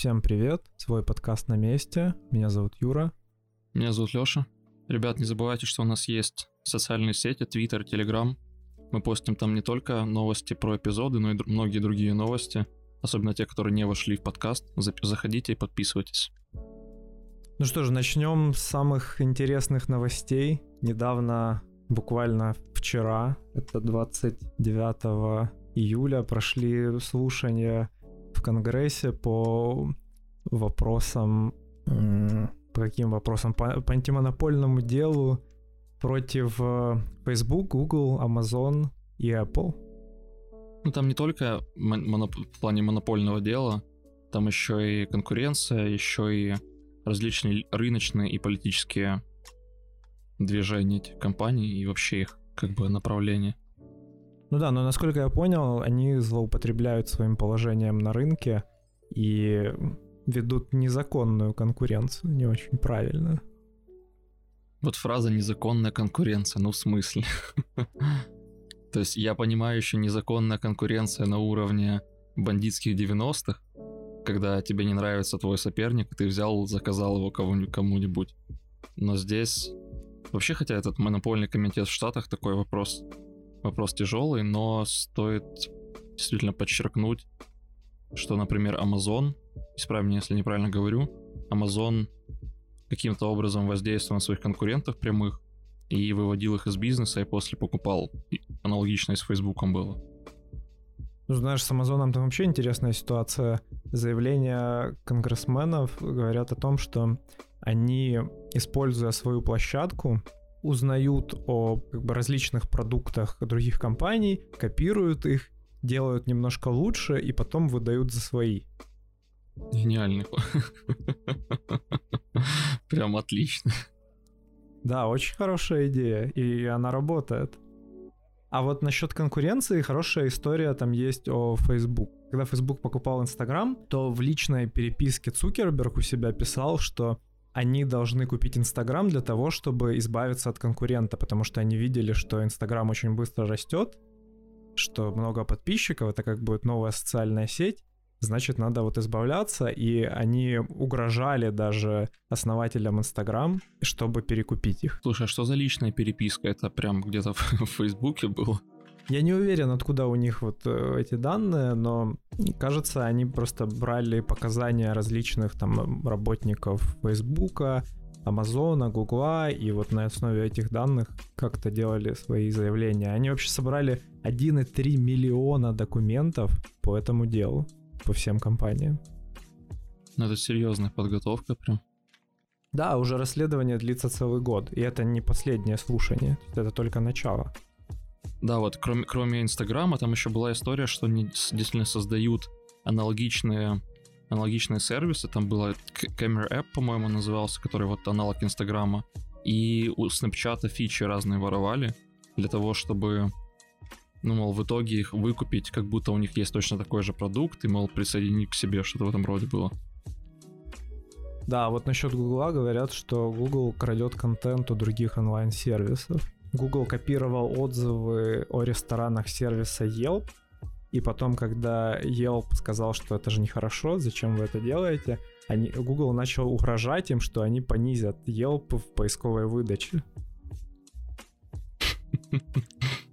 Всем привет, свой подкаст на месте. Меня зовут Юра. Меня зовут Лёша. Ребят, не забывайте, что у нас есть социальные сети, Twitter, Telegram. Мы постим там не только новости про эпизоды, но и многие другие новости, особенно те, которые не вошли в подкаст. Заходите и подписывайтесь. Ну что ж, начнем с самых интересных новостей. Недавно, буквально вчера, это 29 июля, прошли слушания в Конгрессе по вопросам, по каким вопросам? По, по антимонопольному делу против э, Facebook, Google, Amazon и Apple. Ну там не только моноп... в плане монопольного дела, там еще и конкуренция, еще и различные рыночные и политические движения этих компаний и вообще их как бы направление. Ну да, но насколько я понял, они злоупотребляют своим положением на рынке и ведут незаконную конкуренцию, не очень правильно. Вот фраза «незаконная конкуренция», ну в смысле? То есть я понимаю еще незаконная конкуренция на уровне бандитских 90-х, когда тебе не нравится твой соперник, ты взял, заказал его кому-нибудь. Но здесь... Вообще, хотя этот монопольный комитет в Штатах такой вопрос вопрос тяжелый, но стоит действительно подчеркнуть, что, например, Amazon, исправь меня, если неправильно говорю, Amazon каким-то образом воздействовал на своих конкурентов прямых и выводил их из бизнеса, и после покупал. Аналогично и с Фейсбуком было. Ну, знаешь, с Амазоном там вообще интересная ситуация. Заявления конгрессменов говорят о том, что они, используя свою площадку, узнают о как бы, различных продуктах других компаний, копируют их, делают немножко лучше и потом выдают за свои. Гениальный. Прям отлично. Да, очень хорошая идея, и она работает. А вот насчет конкуренции хорошая история там есть о Facebook. Когда Facebook покупал Instagram, то в личной переписке Цукерберг у себя писал, что они должны купить Инстаграм для того, чтобы избавиться от конкурента, потому что они видели, что Инстаграм очень быстро растет, что много подписчиков, это как будет новая социальная сеть, значит, надо вот избавляться, и они угрожали даже основателям Инстаграм, чтобы перекупить их. Слушай, а что за личная переписка? Это прям где-то в Фейсбуке было? Я не уверен, откуда у них вот э, эти данные, но кажется, они просто брали показания различных там работников Фейсбука, Амазона, Гугла, и вот на основе этих данных как-то делали свои заявления. Они вообще собрали 1,3 миллиона документов по этому делу, по всем компаниям. Ну, это серьезная подготовка прям. Да, уже расследование длится целый год, и это не последнее слушание, это только начало. Да, вот кроме, кроме Инстаграма, там еще была история, что они действительно создают аналогичные аналогичные сервисы. Там была Camera App, по-моему, назывался, который вот аналог Инстаграма. И у Снапчата фичи разные воровали для того, чтобы, ну, мол, в итоге их выкупить, как будто у них есть точно такой же продукт, и, мол, присоединить к себе, что-то в этом роде было. Да, вот насчет Гугла говорят, что Google крадет контент у других онлайн-сервисов. Google копировал отзывы о ресторанах сервиса Yelp, и потом, когда Yelp сказал, что это же нехорошо, зачем вы это делаете, они, Google начал угрожать им, что они понизят Yelp в поисковой выдаче.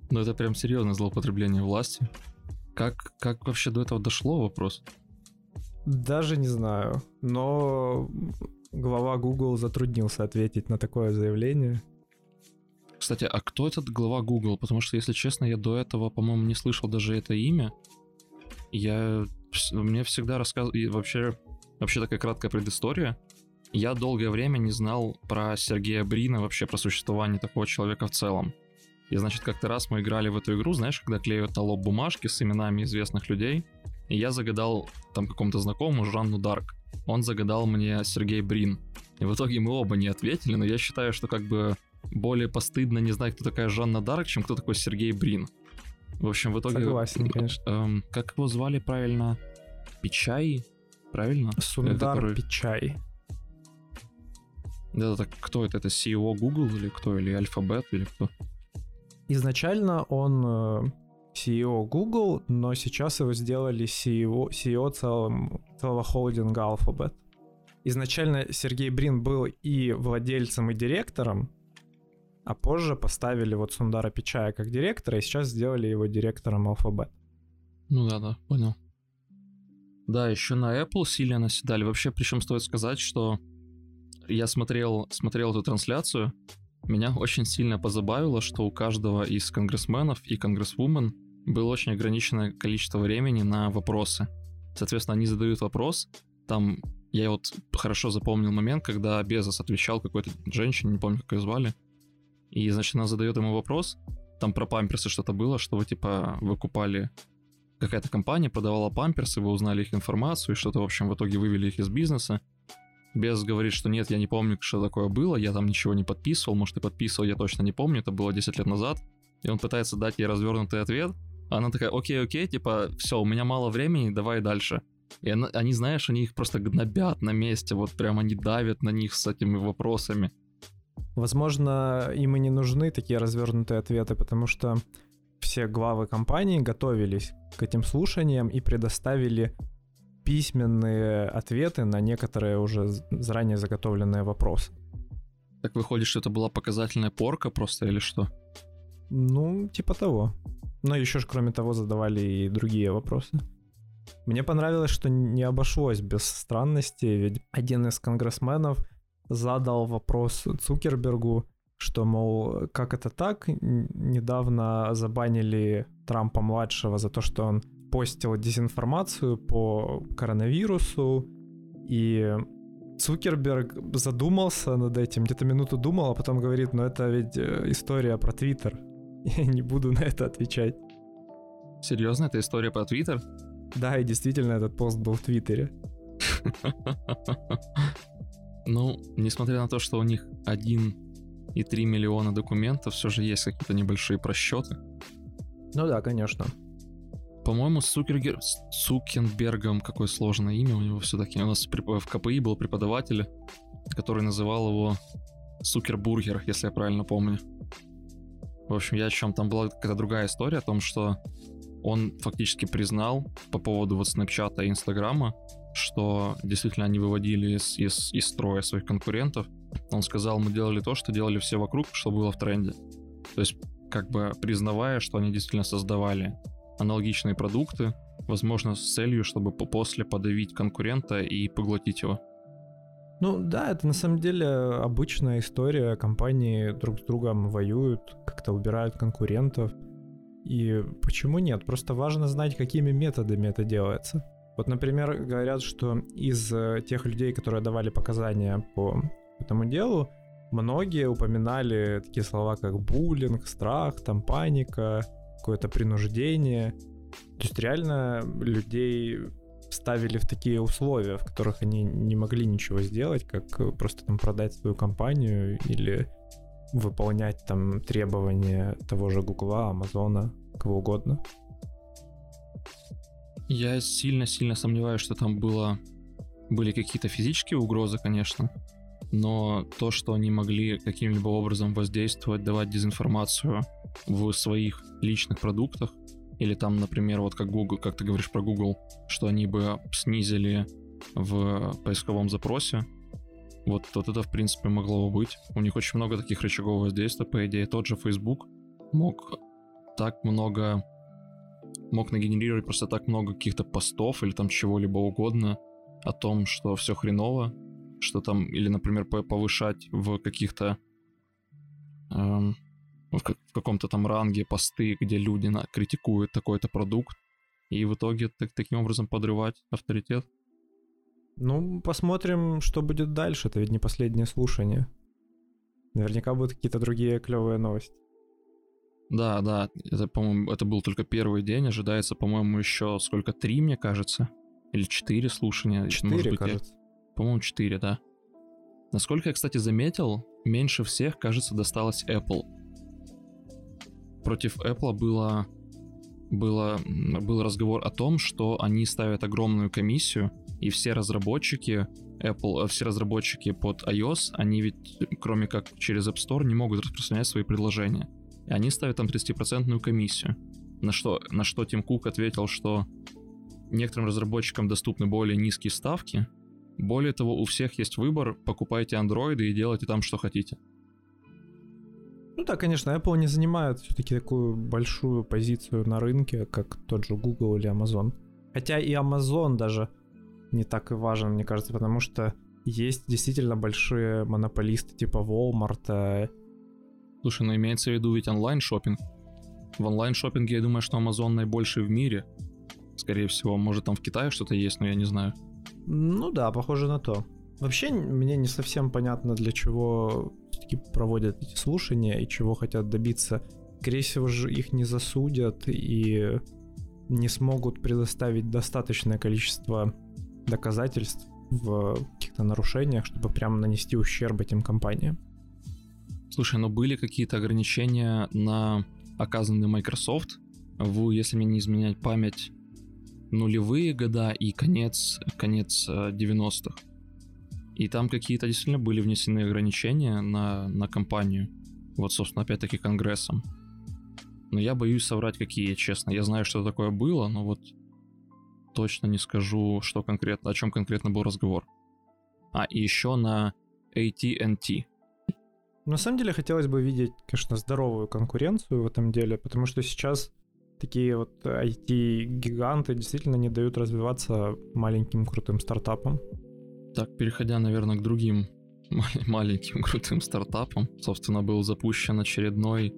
Ну это прям серьезное злоупотребление власти. Как, как вообще до этого дошло вопрос? Даже не знаю, но глава Google затруднился ответить на такое заявление. Кстати, а кто этот глава Google? Потому что, если честно, я до этого, по-моему, не слышал даже это имя. Я... Мне всегда рассказывали... Вообще, вообще такая краткая предыстория. Я долгое время не знал про Сергея Брина, вообще про существование такого человека в целом. И, значит, как-то раз мы играли в эту игру, знаешь, когда клеют на лоб бумажки с именами известных людей. И я загадал там какому-то знакомому Жанну Дарк. Он загадал мне Сергей Брин. И в итоге мы оба не ответили, но я считаю, что как бы более постыдно не знать, кто такая Жанна Дарк, чем кто такой Сергей Брин. В общем, в итоге... Согласен, конечно. Эм, как его звали правильно? Пичай? Правильно? Сундар который... Пичай. Да, так кто это? Это CEO Google или кто? Или Alphabet или кто? Изначально он э, CEO Google, но сейчас его сделали CEO, CEO целого, целого холдинга Alphabet. Изначально Сергей Брин был и владельцем, и директором, а позже поставили вот Сундара Пичая как директора, и сейчас сделали его директором Alphabet. Ну да, да, понял. Да, еще на Apple сильно наседали. Вообще, причем стоит сказать, что я смотрел, смотрел эту трансляцию, меня очень сильно позабавило, что у каждого из конгрессменов и конгрессвумен было очень ограниченное количество времени на вопросы. Соответственно, они задают вопрос, там я вот хорошо запомнил момент, когда Безос отвечал какой-то женщине, не помню, как ее звали, и, значит, она задает ему вопрос, там про памперсы что-то было, что вы, типа, вы купали какая-то компания продавала памперсы, вы узнали их информацию, и что-то, в общем, в итоге вывели их из бизнеса. Без говорит, что нет, я не помню, что такое было, я там ничего не подписывал, может и подписывал, я точно не помню, это было 10 лет назад. И он пытается дать ей развернутый ответ, она такая, окей, окей, типа, все, у меня мало времени, давай дальше. И она, они, знаешь, они их просто гнобят на месте, вот прям они давят на них с этими вопросами. Возможно, им и не нужны такие развернутые ответы, потому что все главы компании готовились к этим слушаниям и предоставили письменные ответы на некоторые уже заранее заготовленные вопросы. Так выходит, что это была показательная порка просто или что? Ну, типа того. Но еще же, кроме того, задавали и другие вопросы. Мне понравилось, что не обошлось без странностей, ведь один из конгрессменов задал вопрос Цукербергу, что, мол, как это так? Недавно забанили Трампа-младшего за то, что он постил дезинформацию по коронавирусу, и Цукерберг задумался над этим, где-то минуту думал, а потом говорит, ну это ведь э, история про Твиттер. Я не буду на это отвечать. Серьезно, это история про Твиттер? Да, и действительно этот пост был в Твиттере. Ну, несмотря на то, что у них один и 3 миллиона документов, все же есть какие-то небольшие просчеты. Ну да, конечно. По-моему, с Цукергер... Цукенбергом, какое сложное имя у него все-таки. У нас в КПИ был преподаватель, который называл его Сукербургер, если я правильно помню. В общем, я о чем там была какая-то другая история о том, что он фактически признал по поводу вот Снапчата и Инстаграма, что действительно они выводили из, из, из строя своих конкурентов. Он сказал, мы делали то, что делали все вокруг, что было в тренде. То есть, как бы признавая, что они действительно создавали аналогичные продукты, возможно, с целью, чтобы после подавить конкурента и поглотить его. Ну да, это на самом деле обычная история. Компании друг с другом воюют, как-то убирают конкурентов. И почему нет? Просто важно знать, какими методами это делается. Вот, например, говорят, что из э, тех людей, которые давали показания по этому делу, многие упоминали такие слова, как буллинг, страх, там паника, какое-то принуждение. То есть реально людей ставили в такие условия, в которых они не могли ничего сделать, как просто там продать свою компанию или выполнять там требования того же Гугла, Амазона, кого угодно. Я сильно-сильно сомневаюсь, что там было, были какие-то физические угрозы, конечно, но то, что они могли каким-либо образом воздействовать, давать дезинформацию в своих личных продуктах, или там, например, вот как Google, как ты говоришь про Google, что они бы снизили в поисковом запросе, вот, вот это, в принципе, могло бы быть. У них очень много таких рычагов воздействия, по идее. Тот же Facebook мог так много мог нагенерировать просто так много каких-то постов или там чего-либо угодно о том, что все хреново, что там, или, например, повышать в каких-то эм, в, в каком-то там ранге посты, где люди на, критикуют такой-то продукт, и в итоге так, таким образом подрывать авторитет. Ну, посмотрим, что будет дальше. Это ведь не последнее слушание. Наверняка будут какие-то другие клевые новости. Да, да, это, по-моему, это был только первый день, ожидается, по-моему, еще сколько, три, мне кажется, или четыре слушания. Четыре, кажется. Я... По-моему, четыре, да. Насколько я, кстати, заметил, меньше всех, кажется, досталось Apple. Против Apple было, было, был разговор о том, что они ставят огромную комиссию, и все разработчики Apple, э, все разработчики под iOS, они ведь, кроме как через App Store, не могут распространять свои предложения и они ставят там 30% комиссию. На что, на что Тим Кук ответил, что некоторым разработчикам доступны более низкие ставки. Более того, у всех есть выбор, покупайте андроиды и делайте там, что хотите. Ну да, конечно, Apple не занимает все-таки такую большую позицию на рынке, как тот же Google или Amazon. Хотя и Amazon даже не так и важен, мне кажется, потому что есть действительно большие монополисты типа Walmart. Слушай, ну имеется в виду ведь онлайн шопинг. В онлайн шопинге я думаю, что Amazon наибольший в мире. Скорее всего, может там в Китае что-то есть, но я не знаю. Ну да, похоже на то. Вообще мне не совсем понятно, для чего все-таки проводят эти слушания и чего хотят добиться. Скорее всего же их не засудят и не смогут предоставить достаточное количество доказательств в каких-то нарушениях, чтобы прям нанести ущерб этим компаниям. Слушай, но были какие-то ограничения на оказанные Microsoft в, если мне не изменять память, нулевые года и конец, конец 90-х. Э, и там какие-то действительно были внесены ограничения на, на компанию. Вот, собственно, опять-таки Конгрессом. Но я боюсь соврать, какие, честно. Я знаю, что такое было, но вот точно не скажу, что конкретно, о чем конкретно был разговор. А, и еще на AT&T. На самом деле хотелось бы видеть, конечно, здоровую конкуренцию в этом деле, потому что сейчас такие вот IT-гиганты действительно не дают развиваться маленьким крутым стартапам. Так, переходя, наверное, к другим маленьким крутым стартапам, собственно, был запущен очередной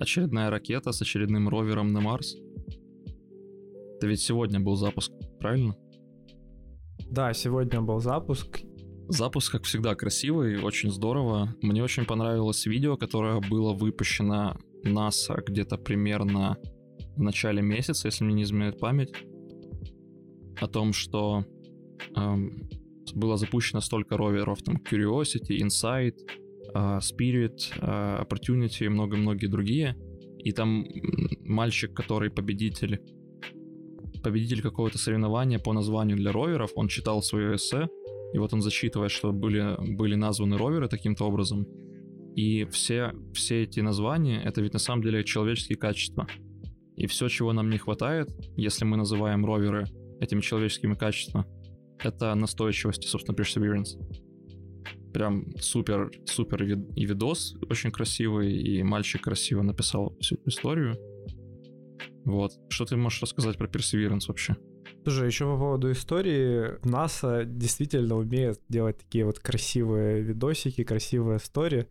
очередная ракета с очередным ровером на Марс. Это ведь сегодня был запуск, правильно? Да, сегодня был запуск. Запуск, как всегда, красивый, очень здорово. Мне очень понравилось видео, которое было выпущено НАСА где-то примерно в начале месяца, если мне не изменяет память, о том, что эм, было запущено столько роверов, там Curiosity, Insight, э, Spirit, э, Opportunity и много-многие другие. И там мальчик, который победитель победитель какого-то соревнования по названию для роверов, он читал свое эссе, и вот он зачитывает, что были, были названы роверы таким-то образом. И все, все эти названия — это ведь на самом деле человеческие качества. И все, чего нам не хватает, если мы называем роверы этими человеческими качествами, это настойчивость собственно, perseverance. Прям супер, супер и видос очень красивый, и мальчик красиво написал всю эту историю. Вот. Что ты можешь рассказать про Perseverance вообще? Слушай, еще по поводу истории, НАСА действительно умеет делать такие вот красивые видосики, красивые истории.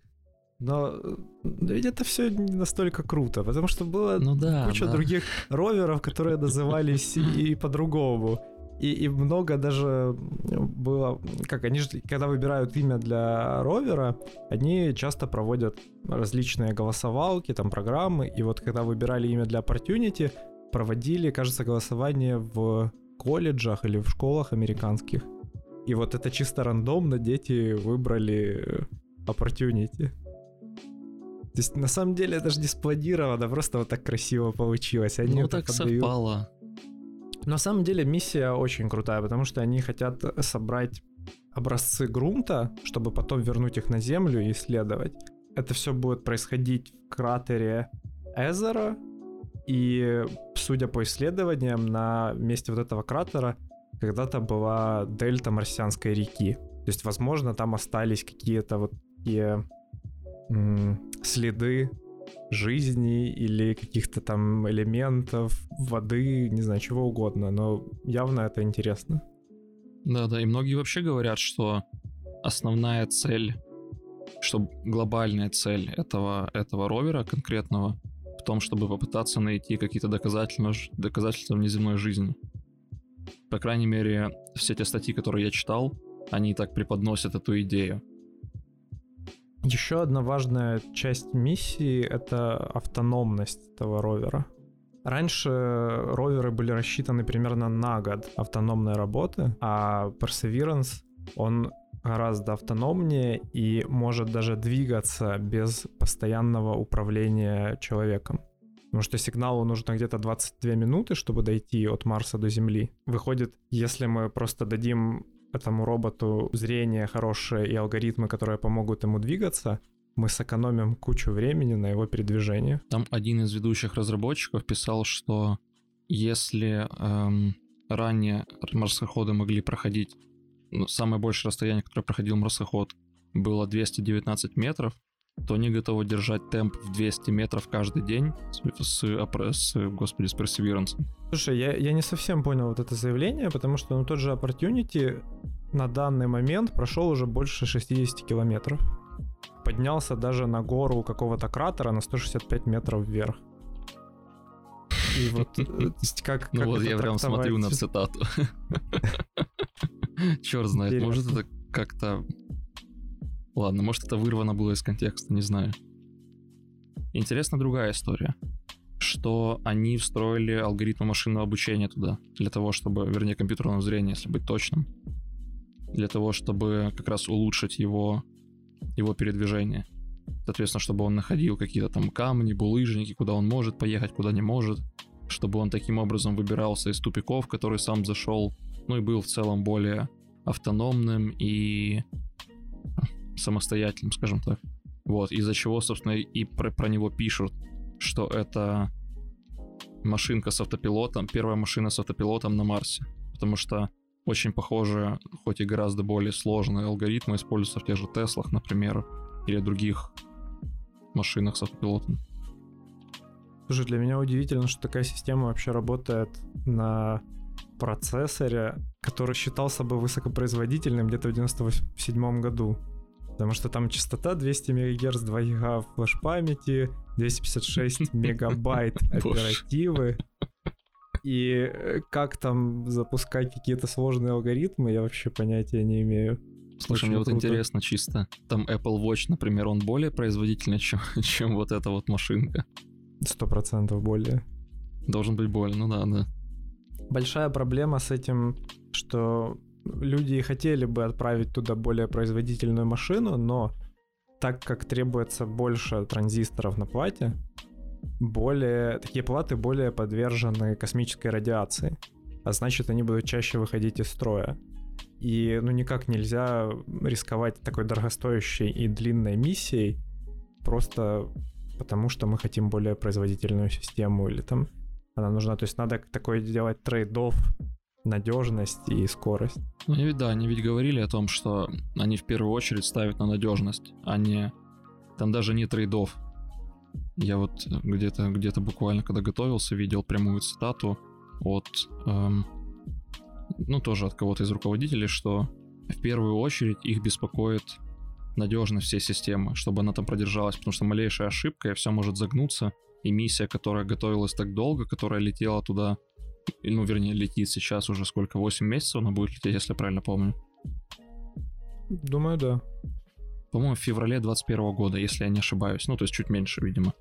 Но ведь это все не настолько круто, потому что было ну да, куча да. других роверов, которые назывались и по-другому. И, и много даже было, как они же, когда выбирают имя для ровера, они часто проводят различные голосовалки, там программы, и вот когда выбирали имя для Opportunity, проводили, кажется, голосование в колледжах или в школах американских. И вот это чисто рандомно дети выбрали Opportunity. То есть на самом деле это же не спланировано, просто вот так красиво получилось. Они ну так отдают. совпало. На самом деле миссия очень крутая, потому что они хотят собрать образцы грунта, чтобы потом вернуть их на Землю и исследовать. Это все будет происходить в кратере Эзера, и, судя по исследованиям, на месте вот этого кратера когда-то была дельта марсианской реки. То есть, возможно, там остались какие-то вот такие м- следы жизни или каких-то там элементов воды, не знаю, чего угодно, но явно это интересно. Да-да, и многие вообще говорят, что основная цель, что глобальная цель этого, этого ровера конкретного в том, чтобы попытаться найти какие-то доказательства, доказательства внеземной жизни. По крайней мере, все те статьи, которые я читал, они так преподносят эту идею. Еще одна важная часть миссии — это автономность этого ровера. Раньше роверы были рассчитаны примерно на год автономной работы, а Perseverance, он гораздо автономнее и может даже двигаться без постоянного управления человеком. Потому что сигналу нужно где-то 22 минуты, чтобы дойти от Марса до Земли. Выходит, если мы просто дадим этому роботу зрение хорошее и алгоритмы, которые помогут ему двигаться, мы сэкономим кучу времени на его передвижение. Там один из ведущих разработчиков писал, что если эм, ранее марсоходы могли проходить, самое большее расстояние, которое проходил марсоход, было 219 метров, то они готовы держать темп в 200 метров каждый день с, с, господи, с Perseverance. Слушай, я, я не совсем понял вот это заявление, потому что ну, тот же Opportunity на данный момент прошел уже больше 60 километров. Поднялся даже на гору какого-то кратера на 165 метров вверх. И вот э, как... Ну вот я прям смотрю на цитату. Черт знает, может это как-то... Ладно, может это вырвано было из контекста, не знаю. Интересна другая история что они встроили алгоритмы машинного обучения туда, для того, чтобы, вернее, компьютерного зрения, если быть точным, для того, чтобы как раз улучшить его, его передвижение. Соответственно, чтобы он находил какие-то там камни, булыжники, куда он может поехать, куда не может, чтобы он таким образом выбирался из тупиков, который сам зашел, ну и был в целом более автономным и самостоятельным, скажем так. Вот, из-за чего, собственно, и про, про него пишут, что это машинка с автопилотом, первая машина с автопилотом на Марсе. Потому что очень похожие, хоть и гораздо более сложные алгоритмы используются в тех же Теслах, например, или других машинах с автопилотом. Слушай, для меня удивительно, что такая система вообще работает на процессоре, который считался бы высокопроизводительным где-то в 97 году. Потому что там частота 200 МГц, 2 ГБ флеш-памяти, 256 мегабайт оперативы. И э, как там запускать какие-то сложные алгоритмы, я вообще понятия не имею. Слушай, мне вот интересно чисто. Там Apple Watch, например, он более производительный, чем, чем вот эта вот машинка. Сто процентов более. Должен быть более, ну да, да. Большая проблема с этим, что люди хотели бы отправить туда более производительную машину, но так как требуется больше транзисторов на плате, более такие платы более подвержены космической радиации, а значит они будут чаще выходить из строя. И ну никак нельзя рисковать такой дорогостоящей и длинной миссией просто потому, что мы хотим более производительную систему или там она нужна. То есть надо такой делать trade-off надежность и скорость. Ну, ведь да, они ведь говорили о том, что они в первую очередь ставят на надежность, а не... Там даже не трейдов. Я вот где-то где буквально, когда готовился, видел прямую цитату от... Эм, ну, тоже от кого-то из руководителей, что в первую очередь их беспокоит надежность всей системы, чтобы она там продержалась, потому что малейшая ошибка, и все может загнуться, и миссия, которая готовилась так долго, которая летела туда ну, вернее, летит сейчас уже сколько, 8 месяцев она будет лететь, если я правильно помню. Думаю, да. По-моему, в феврале 21 года, если я не ошибаюсь. Ну, то есть чуть меньше, видимо.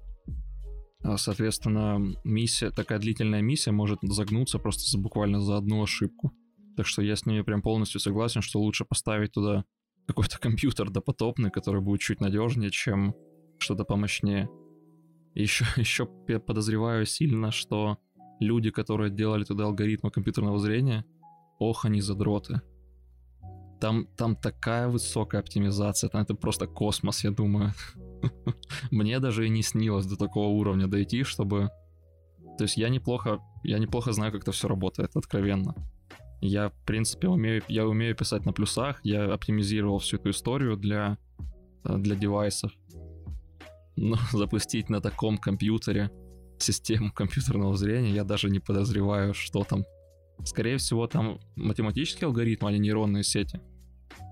А, соответственно, миссия, такая длительная миссия может загнуться просто буквально за одну ошибку. Так что я с ними прям полностью согласен, что лучше поставить туда какой-то компьютер допотопный, который будет чуть надежнее, чем что-то помощнее. Еще, еще подозреваю сильно, что люди, которые делали туда алгоритмы компьютерного зрения, ох, они задроты. Там, там такая высокая оптимизация, там это просто космос, я думаю. Мне даже и не снилось до такого уровня дойти, чтобы... То есть я неплохо, я неплохо знаю, как это все работает, откровенно. Я, в принципе, умею, я умею писать на плюсах, я оптимизировал всю эту историю для, для девайсов. Но запустить на таком компьютере систему компьютерного зрения, я даже не подозреваю, что там. Скорее всего, там математический алгоритм, а не нейронные сети.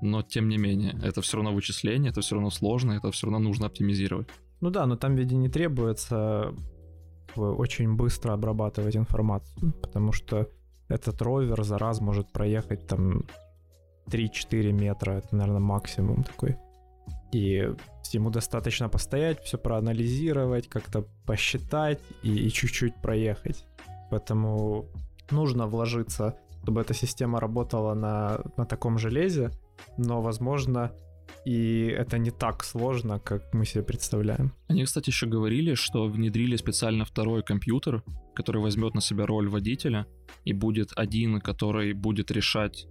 Но тем не менее, это все равно вычисление, это все равно сложно, это все равно нужно оптимизировать. Ну да, но там ведь не требуется очень быстро обрабатывать информацию, потому что этот ровер за раз может проехать там 3-4 метра, это, наверное, максимум такой. И ему достаточно постоять, все проанализировать, как-то посчитать и, и чуть-чуть проехать. Поэтому нужно вложиться, чтобы эта система работала на, на таком железе, но, возможно, и это не так сложно, как мы себе представляем. Они, кстати, еще говорили, что внедрили специально второй компьютер, который возьмет на себя роль водителя, и будет один, который будет решать,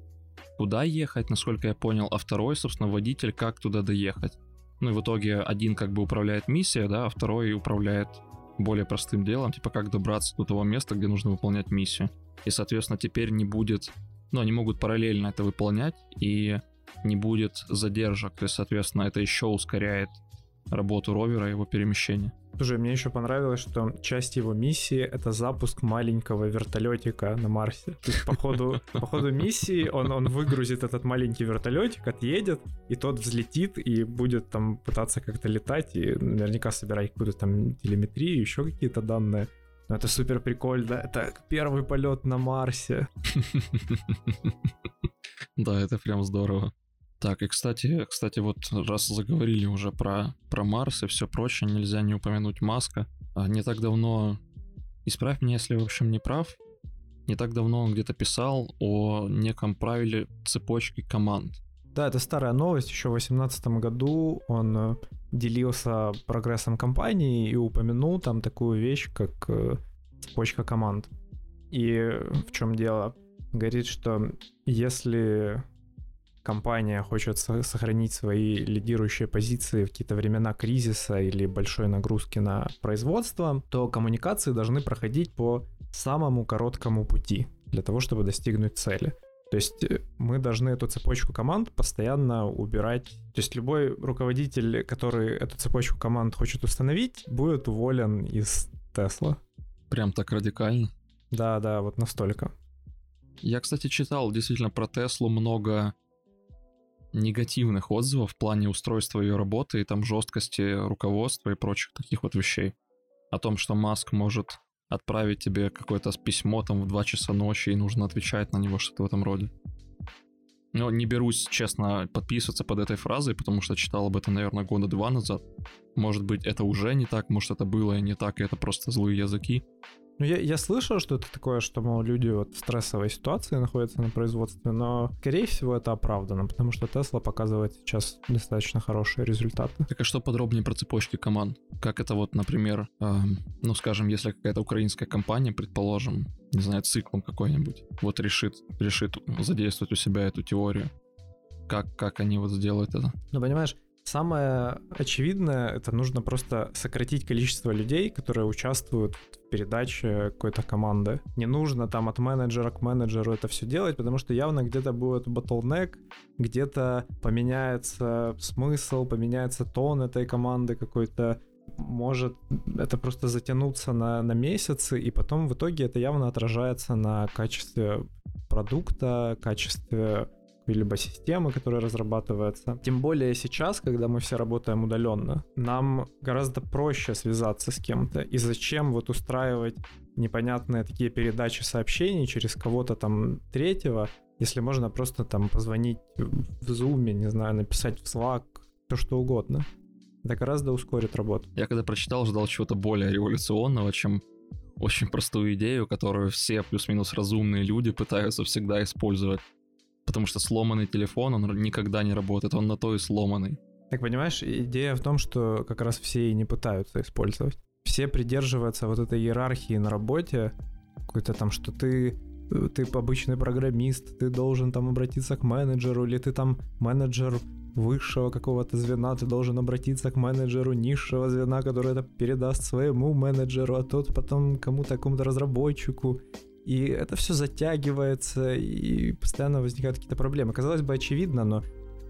куда ехать, насколько я понял, а второй, собственно, водитель, как туда доехать. Ну и в итоге один как бы управляет миссией, да, а второй управляет более простым делом, типа как добраться до того места, где нужно выполнять миссию. И, соответственно, теперь не будет... Ну, они могут параллельно это выполнять, и не будет задержек. Есть, соответственно, это еще ускоряет работу ровера и его перемещение. Слушай, мне еще понравилось, что часть его миссии — это запуск маленького вертолетика на Марсе. То есть по ходу, по ходу миссии он, он выгрузит этот маленький вертолетик, отъедет, и тот взлетит и будет там пытаться как-то летать, и наверняка собирать какую-то там телеметрию, еще какие-то данные. Но это супер прикольно. Это первый полет на Марсе. Да, это прям здорово. Так, и кстати, кстати, вот раз заговорили уже про, про Марс и все прочее, нельзя не упомянуть Маска. А не так давно, исправь меня, если, в общем, не прав, не так давно он где-то писал о неком правиле цепочки команд. Да, это старая новость. Еще в 2018 году он э, делился прогрессом компании и упомянул там такую вещь, как э, цепочка команд. И в чем дело? Говорит, что если компания хочет сохранить свои лидирующие позиции в какие-то времена кризиса или большой нагрузки на производство, то коммуникации должны проходить по самому короткому пути для того, чтобы достигнуть цели. То есть э, мы должны эту цепочку команд постоянно убирать. То есть любой руководитель, который эту цепочку команд хочет установить, будет уволен из Тесла. Прям так радикально? Да, да, вот настолько. Я, кстати, читал действительно про Теслу много негативных отзывов в плане устройства ее работы и там жесткости руководства и прочих таких вот вещей. О том, что Маск может отправить тебе какое-то письмо там в 2 часа ночи и нужно отвечать на него, что-то в этом роде. Но не берусь, честно, подписываться под этой фразой, потому что читал об этом, наверное, года два назад. Может быть, это уже не так, может, это было и не так, и это просто злые языки. Ну, я, я слышал, что это такое, что, мол, люди вот в стрессовой ситуации находятся на производстве, но, скорее всего, это оправдано, потому что Tesla показывает сейчас достаточно хорошие результаты. Так а что подробнее про цепочки команд? Как это вот, например, эм, ну, скажем, если какая-то украинская компания, предположим, не знаю, циклом какой-нибудь, вот решит, решит задействовать у себя эту теорию, как, как они вот сделают это? Ну, понимаешь, Самое очевидное, это нужно просто сократить количество людей, которые участвуют в передаче какой-то команды. Не нужно там от менеджера к менеджеру это все делать, потому что явно где-то будет bottleneck, где-то поменяется смысл, поменяется тон этой команды какой-то, может это просто затянуться на, на месяцы, и потом в итоге это явно отражается на качестве продукта, качестве либо системы, которые разрабатываются. Тем более сейчас, когда мы все работаем удаленно, нам гораздо проще связаться с кем-то. И зачем вот устраивать непонятные такие передачи сообщений через кого-то там третьего, если можно просто там позвонить в Zoom, не знаю, написать в Slack, то что угодно. Это гораздо ускорит работу. Я когда прочитал, ждал чего-то более революционного, чем очень простую идею, которую все плюс-минус разумные люди пытаются всегда использовать потому что сломанный телефон, он никогда не работает, он на то и сломанный. Так понимаешь, идея в том, что как раз все и не пытаются использовать. Все придерживаются вот этой иерархии на работе, какой-то там, что ты ты обычный программист, ты должен там обратиться к менеджеру, или ты там менеджер высшего какого-то звена, ты должен обратиться к менеджеру низшего звена, который это передаст своему менеджеру, а тот потом кому-то, какому-то разработчику. И это все затягивается, и постоянно возникают какие-то проблемы. Казалось бы, очевидно, но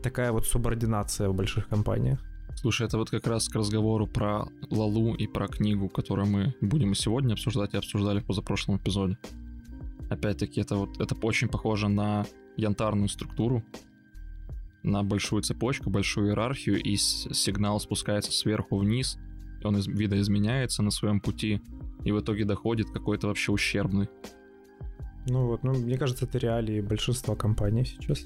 такая вот субординация в больших компаниях. Слушай, это вот как раз к разговору про Лалу и про книгу, которую мы будем сегодня обсуждать и обсуждали в позапрошлом эпизоде. Опять-таки, это вот это очень похоже на янтарную структуру, на большую цепочку, большую иерархию, и сигнал спускается сверху вниз, он из- видоизменяется на своем пути, и в итоге доходит какой-то вообще ущербный. Ну вот, ну, мне кажется, это реалии большинства компаний сейчас.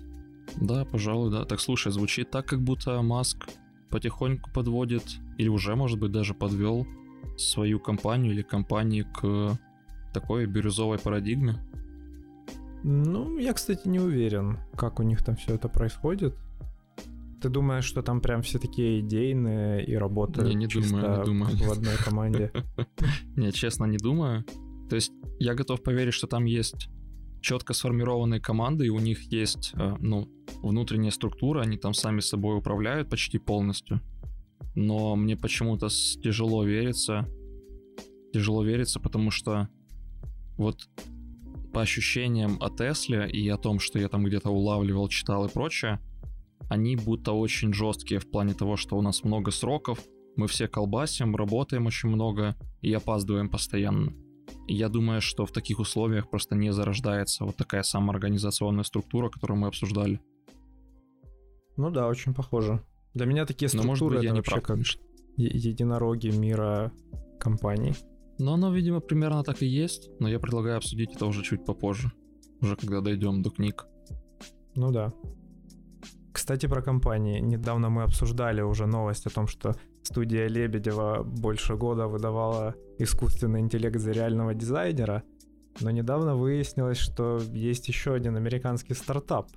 Да, пожалуй, да. Так, слушай, звучит так, как будто Маск потихоньку подводит, или уже, может быть, даже подвел свою компанию или компании к такой бирюзовой парадигме. Ну, я, кстати, не уверен, как у них там все это происходит. Ты думаешь, что там прям все такие идейные и работают не, не думаю, не думаю. в одной команде? Не, честно, не думаю. То есть я готов поверить, что там есть четко сформированные команды, и у них есть, э, ну, внутренняя структура, они там сами собой управляют почти полностью. но мне почему-то тяжело верится. Тяжело верится, потому что вот по ощущениям о Тесле и о том, что я там где-то улавливал, читал и прочее, они будто очень жесткие в плане того, что у нас много сроков, мы все колбасим, работаем очень много и опаздываем постоянно. Я думаю, что в таких условиях просто не зарождается вот такая самоорганизационная структура, которую мы обсуждали. Ну да, очень похоже. Для меня такие структуры Но, может быть, это я вообще прав, как конечно. единороги мира компаний. Ну, оно, видимо, примерно так и есть, но я предлагаю обсудить это уже чуть попозже, уже когда дойдем до книг. Ну да. Кстати, про компании. Недавно мы обсуждали уже новость о том, что студия Лебедева больше года выдавала искусственный интеллект за реального дизайнера, но недавно выяснилось, что есть еще один американский стартап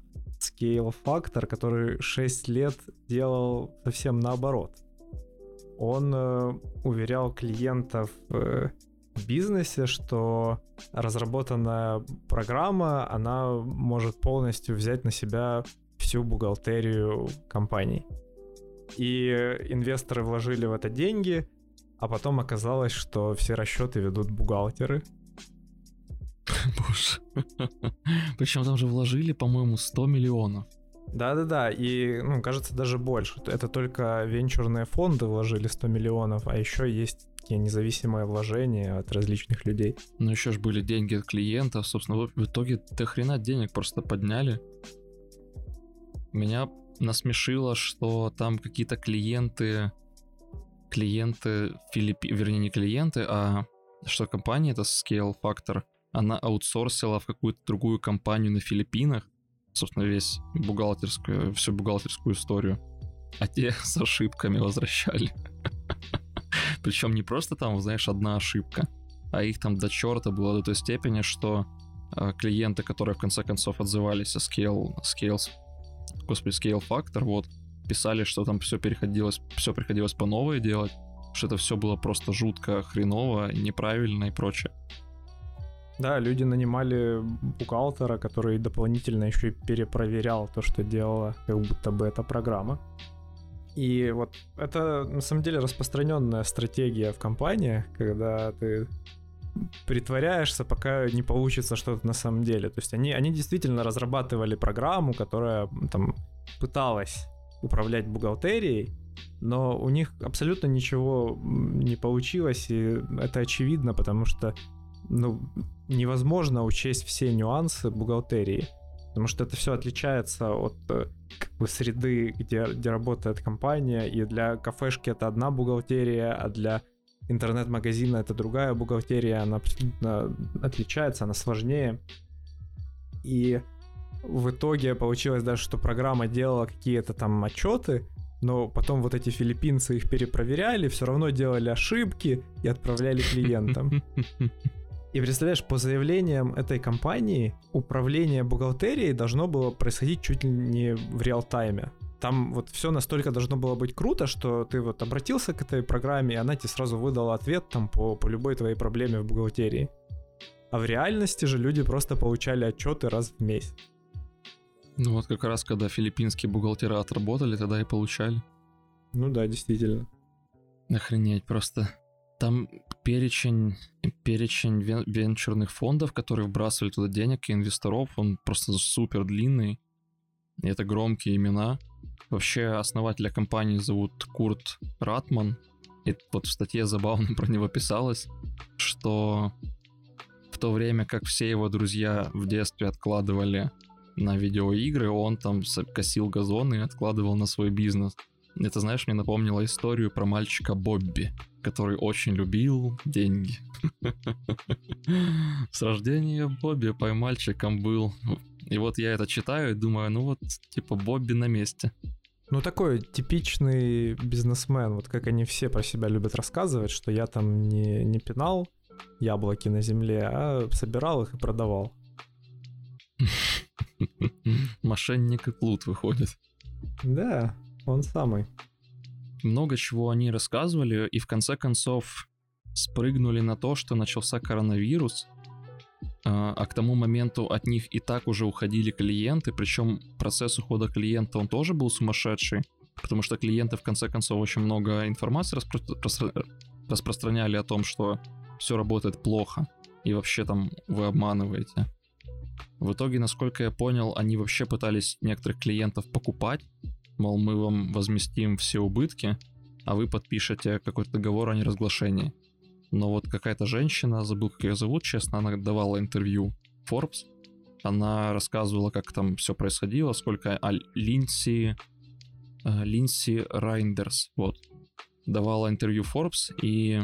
Scale Factor, который 6 лет делал совсем наоборот. Он э, уверял клиентов э, в бизнесе, что разработанная программа, она может полностью взять на себя всю бухгалтерию компаний. И инвесторы вложили в это деньги, а потом оказалось, что все расчеты ведут бухгалтеры. Боже. Причем там же вложили, по-моему, 100 миллионов. Да-да-да, и, ну, кажется, даже больше. Это только венчурные фонды вложили 100 миллионов, а еще есть такие независимые вложения от различных людей. Ну, еще же были деньги от клиентов, собственно, в итоге до хрена денег просто подняли. Меня насмешило, что там какие-то клиенты, клиенты Филиппи, вернее не клиенты, а что компания, это Scale Factor, она аутсорсила в какую-то другую компанию на Филиппинах, собственно, весь бухгалтерскую, всю бухгалтерскую историю, а те с ошибками возвращали. Причем не просто там, знаешь, одна ошибка, а их там до черта было до той степени, что э, клиенты, которые в конце концов отзывались о Scale, Scales господи, Scale Factor, вот, писали, что там все переходилось, все приходилось по новой делать, что это все было просто жутко хреново, неправильно и прочее. Да, люди нанимали бухгалтера, который дополнительно еще и перепроверял то, что делала как будто бы эта программа. И вот это на самом деле распространенная стратегия в компании, когда ты притворяешься, пока не получится что-то на самом деле. То есть они, они действительно разрабатывали программу, которая там пыталась управлять бухгалтерией, но у них абсолютно ничего не получилось, и это очевидно, потому что ну, невозможно учесть все нюансы бухгалтерии, потому что это все отличается от э, как бы, среды, где, где работает компания, и для кафешки это одна бухгалтерия, а для интернет-магазина это другая бухгалтерия, она абсолютно отличается, она сложнее. И в итоге получилось даже, что программа делала какие-то там отчеты, но потом вот эти филиппинцы их перепроверяли, все равно делали ошибки и отправляли клиентам. И представляешь, по заявлениям этой компании управление бухгалтерией должно было происходить чуть ли не в реал-тайме. Там вот все настолько должно было быть круто, что ты вот обратился к этой программе, и она тебе сразу выдала ответ там по, по любой твоей проблеме в бухгалтерии. А в реальности же люди просто получали отчеты раз в месяц. Ну вот как раз когда филиппинские бухгалтера отработали, тогда и получали. Ну да, действительно. Охренеть просто. Там перечень, перечень вен, венчурных фондов, которые вбрасывали туда денег и инвесторов, он просто супер длинный. И это громкие имена. Вообще основателя компании зовут Курт Ратман. И вот в статье забавно про него писалось, что в то время как все его друзья в детстве откладывали на видеоигры, он там косил газоны и откладывал на свой бизнес. Это, знаешь, мне напомнило историю про мальчика Бобби, который очень любил деньги. С рождения Бобби поймальчиком был. И вот я это читаю и думаю, ну вот, типа, Бобби на месте. Ну, такой типичный бизнесмен, вот как они все про себя любят рассказывать, что я там не, не пинал яблоки на земле, а собирал их и продавал. Мошенник и плут выходит. Да, он самый. Много чего они рассказывали, и в конце концов спрыгнули на то, что начался коронавирус, а, а к тому моменту от них и так уже уходили клиенты, причем процесс ухода клиента, он тоже был сумасшедший. потому что клиенты в конце концов очень много информации распро- распро- распространяли о том, что все работает плохо, и вообще там вы обманываете. В итоге, насколько я понял, они вообще пытались некоторых клиентов покупать, мол, мы вам возместим все убытки, а вы подпишете какой-то договор о неразглашении. Но вот какая-то женщина, забыл, как ее зовут, честно, она давала интервью Forbes, она рассказывала, как там все происходило, сколько а, Линси, э, Линси Райндерс, вот, давала интервью Forbes и,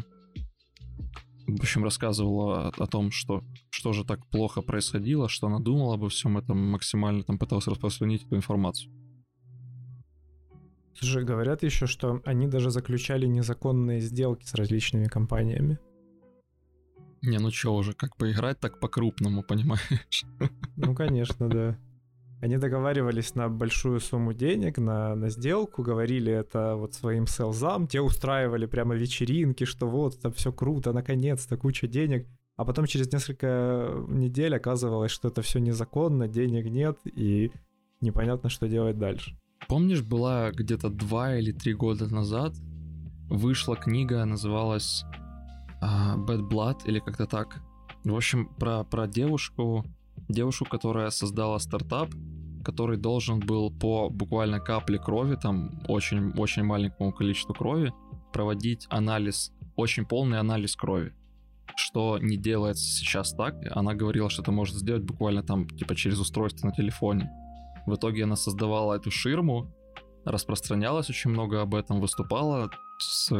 в общем, рассказывала о том, что что же так плохо происходило, что она думала обо всем этом, максимально там пыталась распространить эту информацию. Слушай, говорят еще, что они даже заключали незаконные сделки с различными компаниями. Не, ну чё уже, как поиграть так по-крупному, понимаешь? Ну, конечно, да. Они договаривались на большую сумму денег, на, на сделку, говорили это вот своим селзам, те устраивали прямо вечеринки, что вот, это все круто, наконец-то, куча денег. А потом через несколько недель оказывалось, что это все незаконно, денег нет, и непонятно, что делать дальше. Помнишь, была где-то два или три года назад вышла книга, называлась uh, Bad Blood или как-то так. В общем, про, про девушку, девушку, которая создала стартап, который должен был по буквально капле крови, там очень-очень маленькому количеству крови, проводить анализ, очень полный анализ крови. Что не делается сейчас так. Она говорила, что это может сделать буквально там, типа, через устройство на телефоне. В итоге она создавала эту ширму, распространялась очень много об этом, выступала с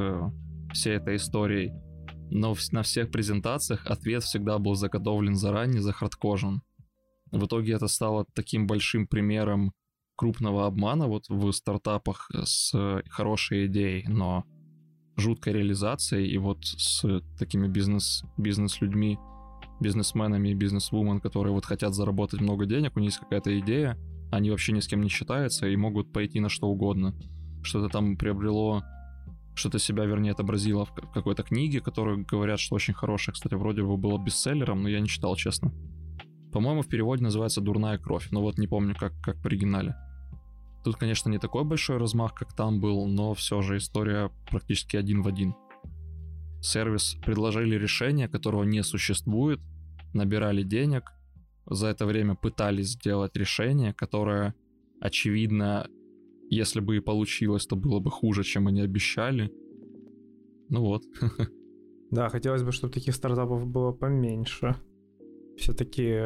всей этой историей. Но на всех презентациях ответ всегда был заготовлен заранее, захардкожен. В итоге это стало таким большим примером крупного обмана вот в стартапах с хорошей идеей, но жуткой реализацией и вот с такими бизнес, бизнес-людьми, бизнесменами и бизнес-вумен, которые вот хотят заработать много денег, у них есть какая-то идея, они вообще ни с кем не считаются и могут пойти на что угодно. Что-то там приобрело, что-то себя, вернее, отобразило в какой-то книге, которую говорят, что очень хорошая. Кстати, вроде бы было бестселлером, но я не читал, честно. По-моему, в переводе называется «Дурная кровь», но вот не помню, как, как в оригинале. Тут, конечно, не такой большой размах, как там был, но все же история практически один в один. Сервис предложили решение, которого не существует, набирали денег, за это время пытались сделать решение, которое, очевидно, если бы и получилось, то было бы хуже, чем они обещали. Ну вот. Да, хотелось бы, чтобы таких стартапов было поменьше. Все-таки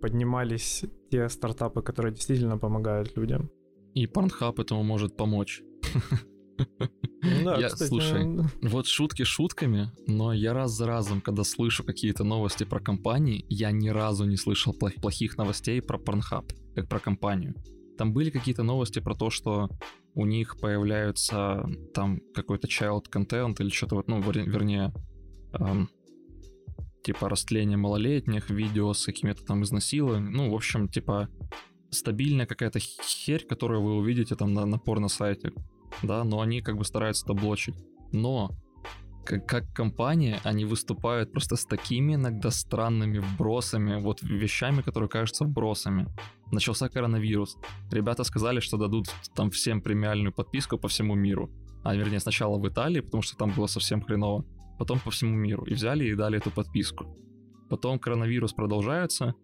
поднимались те стартапы, которые действительно помогают людям. И Pornhub этому может помочь. Да, я, кстати, слушай, он- вот шутки шутками, но я раз за разом, когда слышу какие-то новости про компании, я ни разу не слышал плох- плохих новостей про Pornhub, как про компанию. Там были какие-то новости про то, что у них появляются там какой-то child content или что-то вот, ну, вер- вернее, эм, типа растление малолетних, видео с какими-то там изнасилованиями, ну, в общем, типа стабильная какая-то херь, которую вы увидите там на, на порно-сайте, да, но они как бы стараются это блочить. Но как, как компания, они выступают просто с такими иногда странными вбросами, вот вещами, которые кажутся вбросами. Начался коронавирус. Ребята сказали, что дадут там всем премиальную подписку по всему миру. А вернее, сначала в Италии, потому что там было совсем хреново, потом по всему миру. И взяли и дали эту подписку. Потом коронавирус продолжается,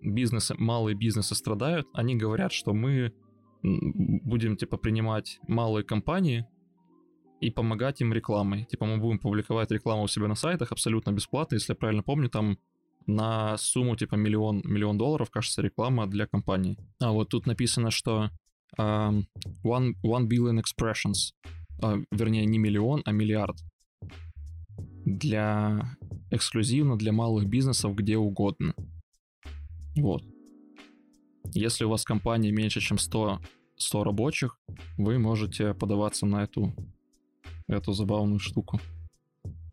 бизнесы, малые бизнесы страдают, они говорят, что мы будем, типа, принимать малые компании и помогать им рекламой. Типа, мы будем публиковать рекламу у себя на сайтах абсолютно бесплатно, если я правильно помню, там на сумму, типа, миллион, миллион долларов, кажется, реклама для компании. А вот тут написано, что um, one, one billion expressions, а, вернее, не миллион, а миллиард для эксклюзивно для малых бизнесов где угодно. Вот. Если у вас компания меньше, чем 100, 100 рабочих, вы можете подаваться на эту, эту забавную штуку.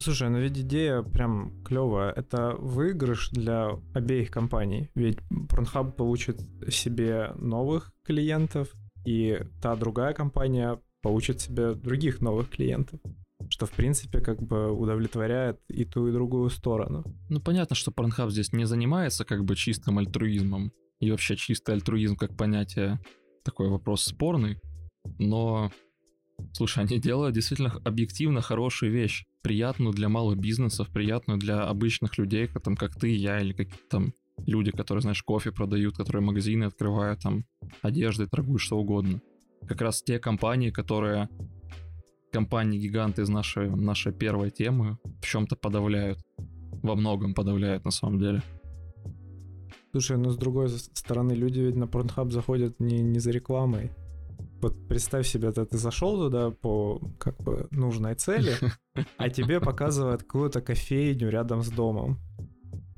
Слушай, ну ведь идея прям клевая. Это выигрыш для обеих компаний. Ведь Pornhub получит себе новых клиентов, и та другая компания получит себе других новых клиентов. Что, в принципе, как бы удовлетворяет и ту, и другую сторону. Ну, понятно, что Pornhub здесь не занимается как бы чистым альтруизмом. И вообще чистый альтруизм как понятие такой вопрос спорный. но, слушай, они делают действительно объективно хорошую вещь, приятную для малых бизнесов, приятную для обычных людей, как, там, как ты, я или какие-то там люди, которые, знаешь, кофе продают, которые магазины открывают, там, одежды торгуют, что угодно. Как раз те компании, которые компании-гиганты из нашей, нашей первой темы в чем-то подавляют. Во многом подавляют на самом деле. Слушай, ну с другой стороны, люди ведь на Pornhub заходят не, не за рекламой. Вот представь себе, ты, ты зашел туда по как бы нужной цели, а тебе показывают какую-то кофейню рядом с домом.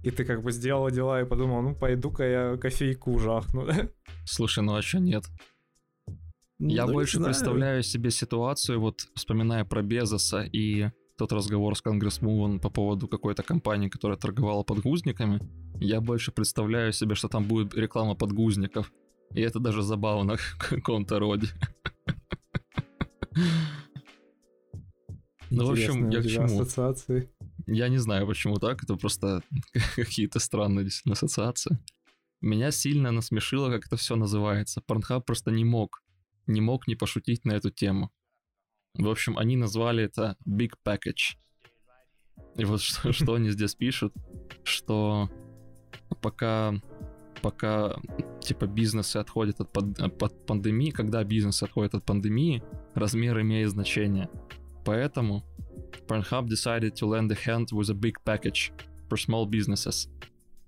И ты как бы сделал дела и подумал, ну пойду-ка я кофейку жахну. Слушай, ну а что нет? Я ну, больше представляю себе ситуацию, вот вспоминая про Безоса и тот разговор с Конгрессмувом по поводу какой-то компании, которая торговала подгузниками, я больше представляю себе, что там будет реклама подгузников. И это даже забавно в каком-то роде. Ну, в общем, я к чему? Ассоциации. Я не знаю, почему так, это просто какие-то странные действительно ассоциации. Меня сильно насмешило, как это все называется. Порнхаб просто не мог, не мог не пошутить на эту тему. В общем, они назвали это Big Package. И вот что, что они здесь пишут, что пока пока типа бизнесы отходят от, под, от пандемии, когда бизнесы отходят от пандемии, размер имеет значение. Поэтому Pornhub decided to lend a hand with a big package for small businesses.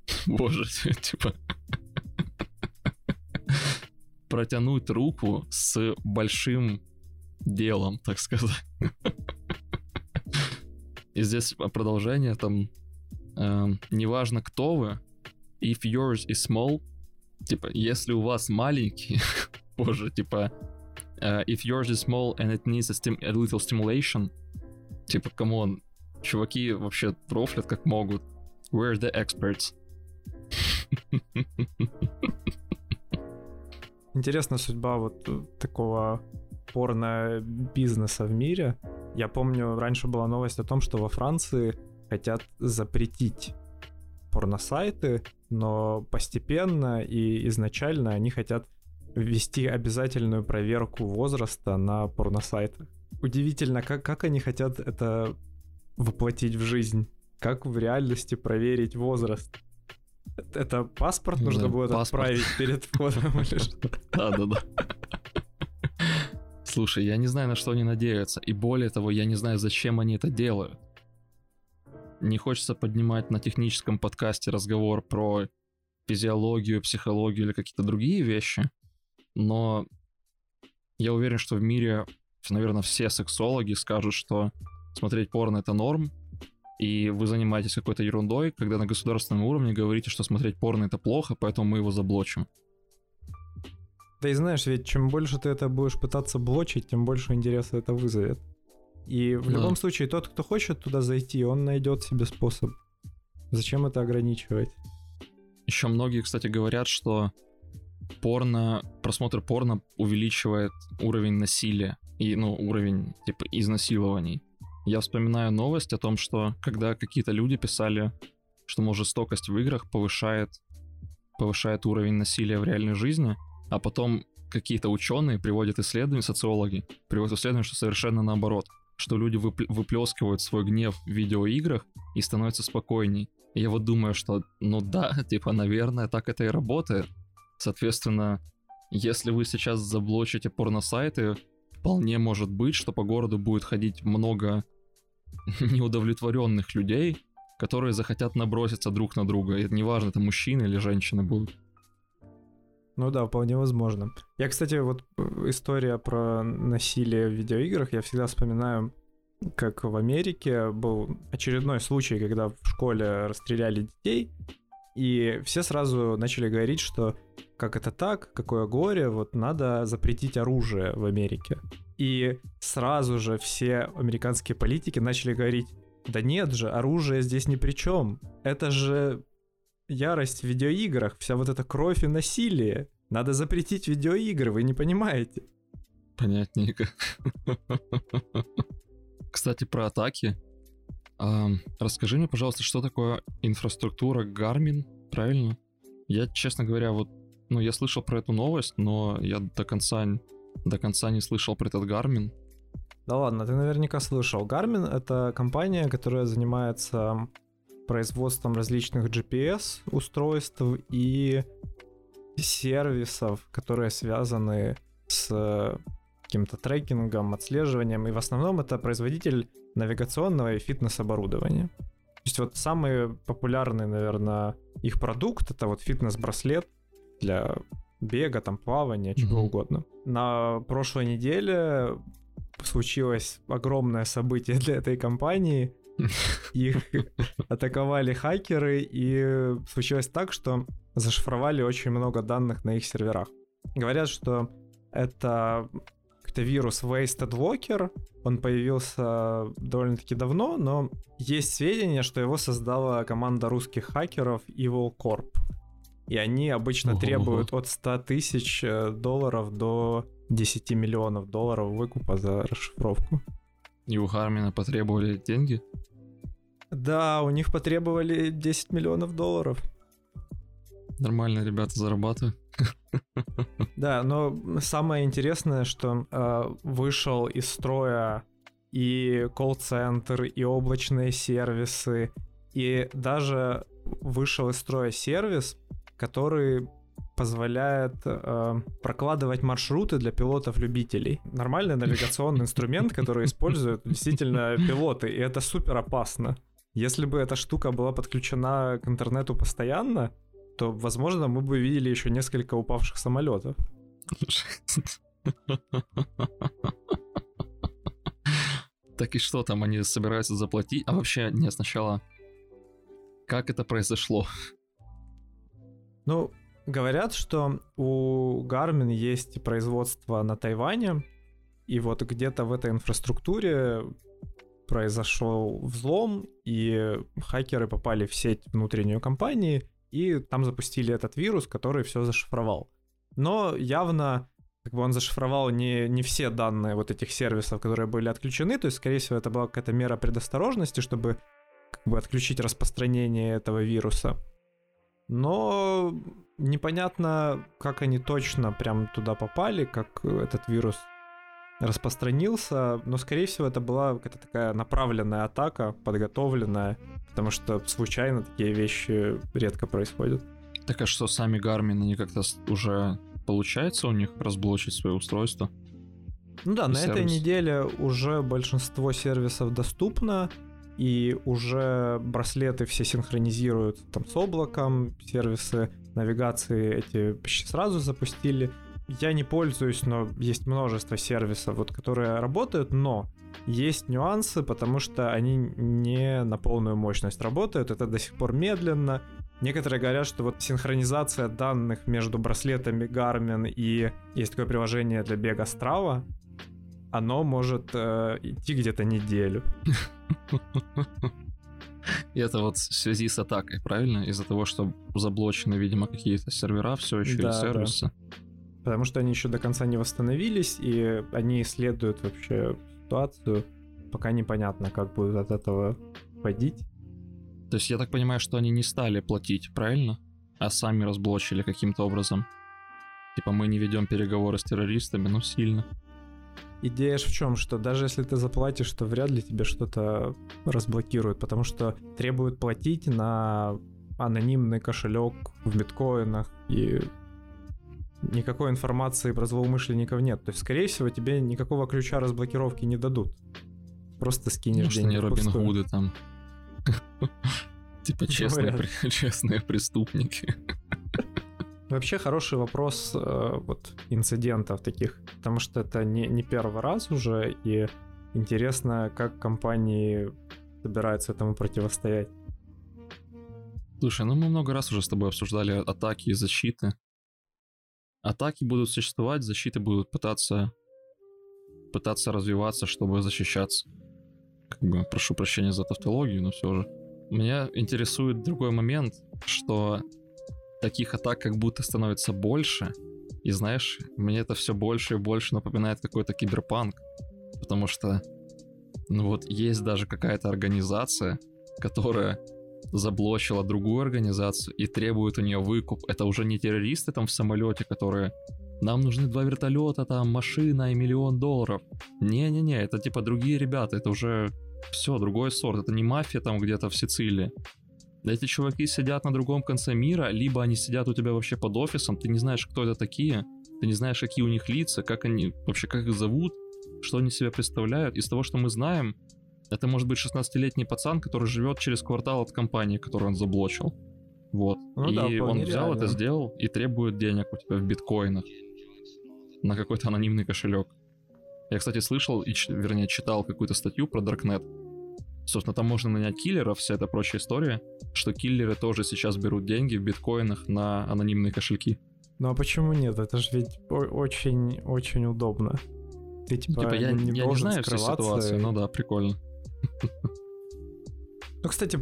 Боже, типа протянуть руку с большим делом, так сказать. И здесь продолжение там э, неважно кто вы, if yours is small, типа если у вас маленький, боже, типа uh, if yours is small and it needs a, stim- a little stimulation, типа, come on, чуваки вообще профлят как могут. We're the experts. Интересная судьба вот такого порно-бизнеса в мире. Я помню, раньше была новость о том, что во Франции хотят запретить порносайты, но постепенно и изначально они хотят ввести обязательную проверку возраста на порносайтах. Удивительно, как, как они хотят это воплотить в жизнь. Как в реальности проверить возраст. Это паспорт нужно да, будет паспорт. отправить перед входом или что? Да-да-да. Слушай, я не знаю, на что они надеются. И более того, я не знаю, зачем они это делают. Не хочется поднимать на техническом подкасте разговор про физиологию, психологию или какие-то другие вещи. Но я уверен, что в мире, наверное, все сексологи скажут, что смотреть порно это норм, и вы занимаетесь какой-то ерундой, когда на государственном уровне говорите, что смотреть порно это плохо, поэтому мы его заблочим. Да и знаешь, ведь чем больше ты это будешь пытаться блочить, тем больше интереса это вызовет. И в да. любом случае, тот, кто хочет туда зайти, он найдет себе способ. Зачем это ограничивать? Еще многие, кстати, говорят, что порно, просмотр порно увеличивает уровень насилия и, ну, уровень, типа, изнасилований. Я вспоминаю новость о том, что когда какие-то люди писали, что, мол, жестокость в играх повышает, повышает уровень насилия в реальной жизни, а потом какие-то ученые приводят исследования, социологи, приводят исследования, что совершенно наоборот, что люди выпл- выплескивают свой гнев в видеоиграх и становятся спокойней. И я вот думаю, что, ну да, типа, наверное, так это и работает. Соответственно, если вы сейчас заблочите порносайты, вполне может быть, что по городу будет ходить много неудовлетворенных людей, которые захотят наброситься друг на друга. И это неважно, это мужчины или женщины будут. Ну да, вполне возможно. Я, кстати, вот э, история про насилие в видеоиграх, я всегда вспоминаю, как в Америке был очередной случай, когда в школе расстреляли детей, и все сразу начали говорить, что как это так, какое горе, вот надо запретить оружие в Америке. И сразу же все американские политики начали говорить, да нет же, оружие здесь ни при чем. Это же ярость в видеоиграх, вся вот эта кровь и насилие. Надо запретить видеоигры, вы не понимаете. Понятненько. Кстати, про атаки. А, расскажи мне, пожалуйста, что такое инфраструктура Garmin, правильно? Я, честно говоря, вот, ну, я слышал про эту новость, но я до конца до конца не слышал про этот Garmin. Да ладно, ты наверняка слышал. Garmin — это компания, которая занимается производством различных GPS-устройств и сервисов, которые связаны с каким-то трекингом, отслеживанием. И в основном это производитель навигационного и фитнес-оборудования. То есть вот самый популярный, наверное, их продукт это вот фитнес-браслет для бега, там, плавания, чего mm-hmm. угодно. На прошлой неделе случилось огромное событие для этой компании. Их атаковали хакеры, и случилось так, что зашифровали очень много данных на их серверах. Говорят, что это какой-то вирус Wasted Walker, он появился довольно-таки давно, но есть сведения, что его создала команда русских хакеров Evil Corp. И они обычно Ого. требуют от 100 тысяч э, долларов до 10 миллионов долларов выкупа за расшифровку. И у Хармина потребовали деньги? Да, у них потребовали 10 миллионов долларов. Нормально ребята зарабатывают. Да, но самое интересное, что э, вышел из строя и колл-центр, и облачные сервисы, и даже вышел из строя сервис, который позволяет э, прокладывать маршруты для пилотов-любителей. Нормальный навигационный инструмент, который используют действительно пилоты, и это супер опасно. Если бы эта штука была подключена к интернету постоянно, то, возможно, мы бы видели еще несколько упавших самолетов. Так и что там, они собираются заплатить? А вообще, не, сначала, как это произошло? Ну, говорят, что у Garmin есть производство на Тайване, и вот где-то в этой инфраструктуре произошел взлом, и хакеры попали в сеть внутреннюю компании, и там запустили этот вирус, который все зашифровал. Но явно как бы он зашифровал не, не все данные вот этих сервисов, которые были отключены, то есть, скорее всего, это была какая-то мера предосторожности, чтобы как бы отключить распространение этого вируса. Но непонятно, как они точно прям туда попали, как этот вирус распространился, но, скорее всего, это была какая-то такая направленная атака, подготовленная, потому что случайно такие вещи редко происходят. Так а что, сами Garmin, они как-то уже получается у них разблочить свое устройство? Ну да, на сервис. этой неделе уже большинство сервисов доступно, и уже браслеты все синхронизируют там с облаком, сервисы навигации эти почти сразу запустили. Я не пользуюсь, но есть множество сервисов, вот, которые работают, но есть нюансы, потому что они не на полную мощность работают, это до сих пор медленно. Некоторые говорят, что вот синхронизация данных между браслетами Garmin и есть такое приложение для бега Strava, оно может э, идти где-то неделю. И это вот в связи с атакой, правильно? Из-за того, что заблочены, видимо, какие-то сервера все еще да, и сервисы. Да. Потому что они еще до конца не восстановились, и они исследуют вообще ситуацию. Пока непонятно, как будет от этого ходить. То есть я так понимаю, что они не стали платить, правильно? А сами разблочили каким-то образом. Типа мы не ведем переговоры с террористами, но сильно. Идея в чем, что даже если ты заплатишь, то вряд ли тебе что-то разблокируют, потому что требуют платить на анонимный кошелек в биткоинах и никакой информации про злоумышленников нет. То есть, скорее всего, тебе никакого ключа разблокировки не дадут. Просто скинешь Может, деньги. Может, Робин Худы там. Типа честные, честные преступники. Вообще хороший вопрос э, вот инцидентов таких, потому что это не, не первый раз уже, и интересно, как компании собираются этому противостоять. Слушай, ну мы много раз уже с тобой обсуждали атаки и защиты. Атаки будут существовать, защиты будут пытаться пытаться развиваться, чтобы защищаться. Как бы, прошу прощения за тавтологию, но все же. Меня интересует другой момент, что таких атак как будто становится больше. И знаешь, мне это все больше и больше напоминает какой-то киберпанк. Потому что, ну вот, есть даже какая-то организация, которая заблочила другую организацию и требует у нее выкуп. Это уже не террористы там в самолете, которые нам нужны два вертолета, там машина и миллион долларов. Не-не-не, это типа другие ребята, это уже все, другой сорт. Это не мафия там где-то в Сицилии. Эти чуваки сидят на другом конце мира, либо они сидят у тебя вообще под офисом, ты не знаешь, кто это такие, ты не знаешь, какие у них лица, как они, вообще как их зовут, что они себя представляют. Из того, что мы знаем, это может быть 16-летний пацан, который живет через квартал от компании, которую он заблочил. Вот. Ну, и да, он взял реально. это, сделал и требует денег у тебя в биткоинах на какой-то анонимный кошелек. Я, кстати, слышал, и, вернее, читал какую-то статью про Darknet. Собственно, там можно нанять киллеров, вся эта прочая история, что киллеры тоже сейчас берут деньги в биткоинах на анонимные кошельки. Ну а почему нет? Это же ведь очень-очень удобно. Ты типа, типа я, не, я не знаю всю ситуацию, ну да, прикольно. Ну, кстати,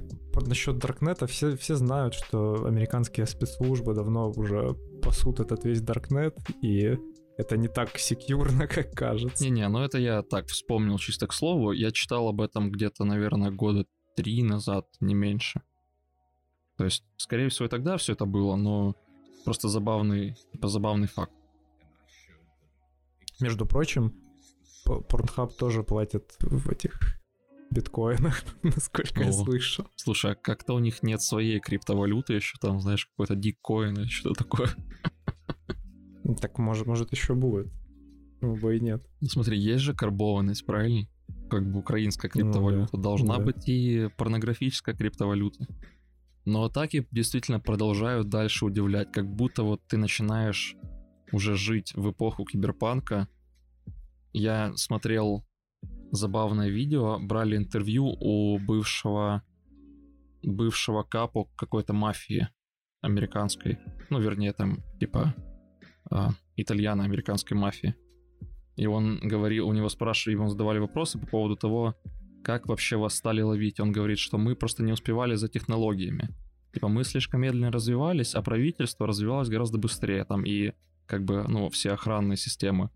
насчет Даркнета, все, все знают, что американские спецслужбы давно уже пасут этот весь Даркнет, и это не так секьюрно, как кажется. Не-не, ну это я так вспомнил чисто к слову. Я читал об этом где-то, наверное, года три назад, не меньше. То есть, скорее всего, и тогда все это было, но просто забавный, типа забавный факт. Между прочим, Pornhub тоже платит в этих биткоинах, насколько О, я слышал. Слушай, а как-то у них нет своей криптовалюты еще там, знаешь, какой-то диккоин или что-то такое. Так может, может еще будет. Ну, бы и нет. Ну, смотри, есть же карбованность, правильно? Как бы украинская криптовалюта. Ну, да. Должна да. быть и порнографическая криптовалюта. Но атаки действительно продолжают дальше удивлять, как будто вот ты начинаешь уже жить в эпоху киберпанка. Я смотрел забавное видео, брали интервью у бывшего бывшего капо какой-то мафии американской. Ну, вернее, там, типа, э, итальяно-американской мафии. И он говорил, у него спрашивали, ему задавали вопросы по поводу того, как вообще вас стали ловить. Он говорит, что мы просто не успевали за технологиями. Типа мы слишком медленно развивались, а правительство развивалось гораздо быстрее. Там и как бы, ну, все охранные системы.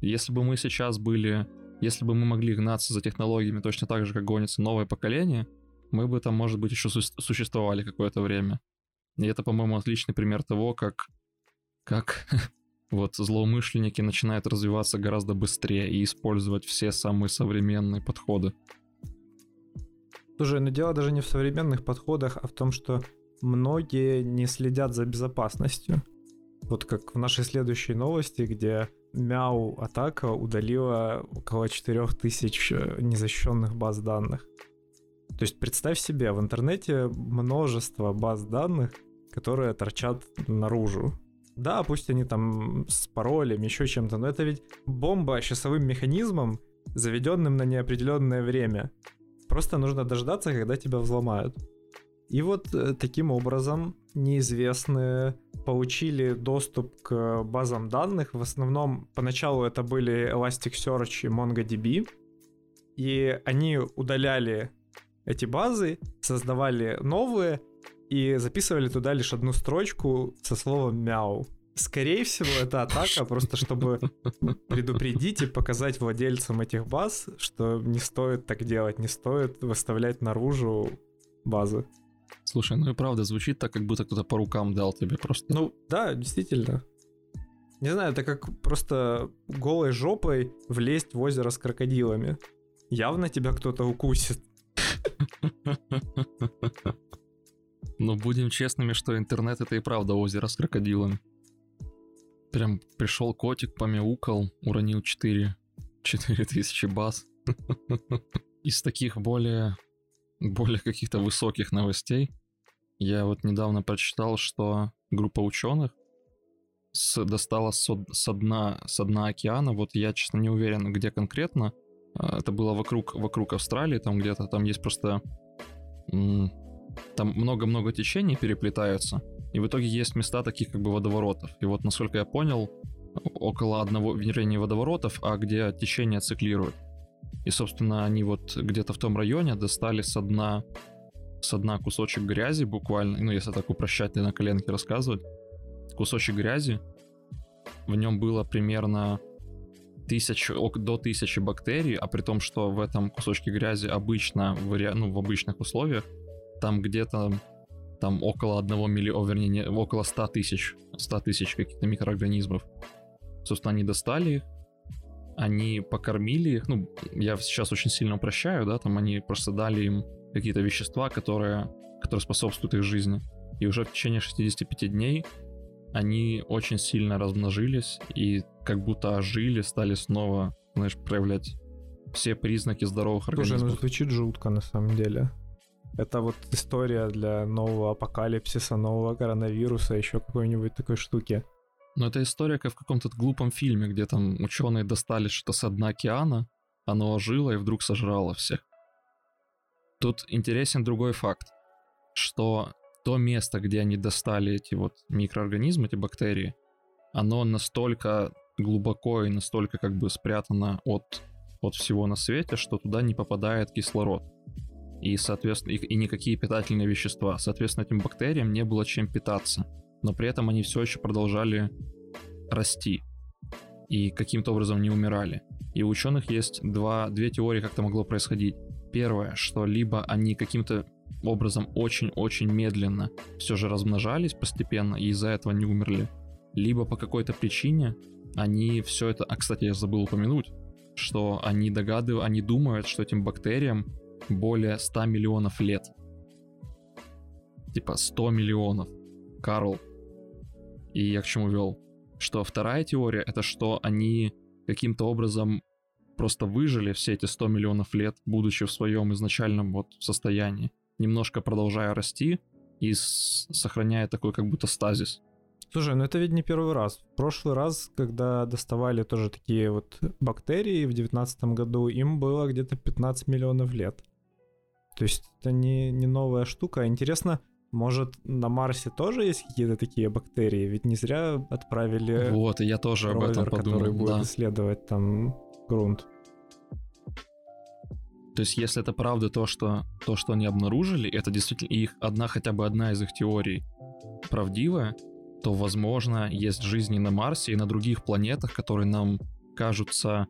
Если бы мы сейчас были, если бы мы могли гнаться за технологиями точно так же, как гонится новое поколение, мы бы там, может быть, еще существовали какое-то время. И это, по-моему, отличный пример того, как, как вот злоумышленники начинают развиваться гораздо быстрее и использовать все самые современные подходы. Слушай, но дело даже не в современных подходах, а в том, что многие не следят за безопасностью. Вот как в нашей следующей новости, где Мяу атака удалила около 4000 э, незащищенных баз данных. То есть представь себе, в интернете множество баз данных, которые торчат наружу. Да, пусть они там с паролем, еще чем-то, но это ведь бомба часовым механизмом, заведенным на неопределенное время. Просто нужно дождаться, когда тебя взломают. И вот э, таким образом неизвестные получили доступ к базам данных. В основном поначалу это были Elasticsearch и MongoDB. И они удаляли эти базы, создавали новые и записывали туда лишь одну строчку со словом мяу. Скорее всего, это атака, просто чтобы предупредить и показать владельцам этих баз, что не стоит так делать, не стоит выставлять наружу базы. Слушай, ну и правда звучит так, как будто кто-то по рукам дал тебе просто. Ну, да, действительно. Не знаю, это как просто голой жопой влезть в озеро с крокодилами. Явно тебя кто-то укусит. Ну, будем честными, что интернет это и правда озеро с крокодилами. Прям пришел котик, помяукал, уронил 4, 4 тысячи баз. Из таких более, более каких-то высоких новостей я вот недавно прочитал, что группа ученых с, достала со, со, дна, со дна океана, вот я, честно, не уверен, где конкретно, а, это было вокруг, вокруг Австралии, там где-то, там есть просто... Там много-много течений переплетаются, и в итоге есть места таких как бы водоворотов. И вот, насколько я понял, около одного, вернее, не водоворотов, а где течение циклирует. И, собственно, они вот где-то в том районе достали со дна, со дна кусочек грязи буквально, ну, если так упрощать и на коленке рассказывать, кусочек грязи, в нем было примерно тысячу, до тысячи бактерий, а при том, что в этом кусочке грязи обычно, в, ну, в обычных условиях, там где-то там около одного миллиона, вернее, не, около 100 тысяч, 100 тысяч каких-то микроорганизмов. Собственно, они достали их, они покормили их, ну, я сейчас очень сильно упрощаю, да, там они просто дали им какие-то вещества, которые, которые способствуют их жизни. И уже в течение 65 дней они очень сильно размножились и как будто ожили, стали снова, знаешь, проявлять все признаки здоровых организмов. Слушай, ну звучит жутко на самом деле. Это вот история для нового апокалипсиса, нового коронавируса, еще какой-нибудь такой штуки. Но это история как в каком-то глупом фильме, где там ученые достали что-то с дна океана, оно ожило и вдруг сожрало всех. Тут интересен другой факт, что то место, где они достали эти вот микроорганизмы, эти бактерии, оно настолько глубоко и настолько как бы спрятано от, от всего на свете, что туда не попадает кислород. И, соответственно, и, и никакие питательные вещества. Соответственно, этим бактериям не было чем питаться но при этом они все еще продолжали расти и каким-то образом не умирали. И у ученых есть два, две теории, как это могло происходить. Первое, что либо они каким-то образом очень-очень медленно все же размножались постепенно и из-за этого не умерли, либо по какой-то причине они все это... А, кстати, я забыл упомянуть, что они догадывают, они думают, что этим бактериям более 100 миллионов лет. Типа 100 миллионов. Карл, и я к чему вел? Что вторая теория — это что они каким-то образом просто выжили все эти 100 миллионов лет, будучи в своем изначальном вот состоянии, немножко продолжая расти и сохраняя такой как будто стазис. Слушай, ну это ведь не первый раз. В прошлый раз, когда доставали тоже такие вот бактерии в девятнадцатом году, им было где-то 15 миллионов лет. То есть это не, не новая штука. Интересно, может, на Марсе тоже есть какие-то такие бактерии? Ведь не зря отправили Вот, и я тоже ровер, об этом подумал. который будет да. исследовать там грунт. То есть, если это правда то, что то, что они обнаружили, это действительно их одна хотя бы одна из их теорий правдивая, то, возможно, есть жизни на Марсе и на других планетах, которые нам кажутся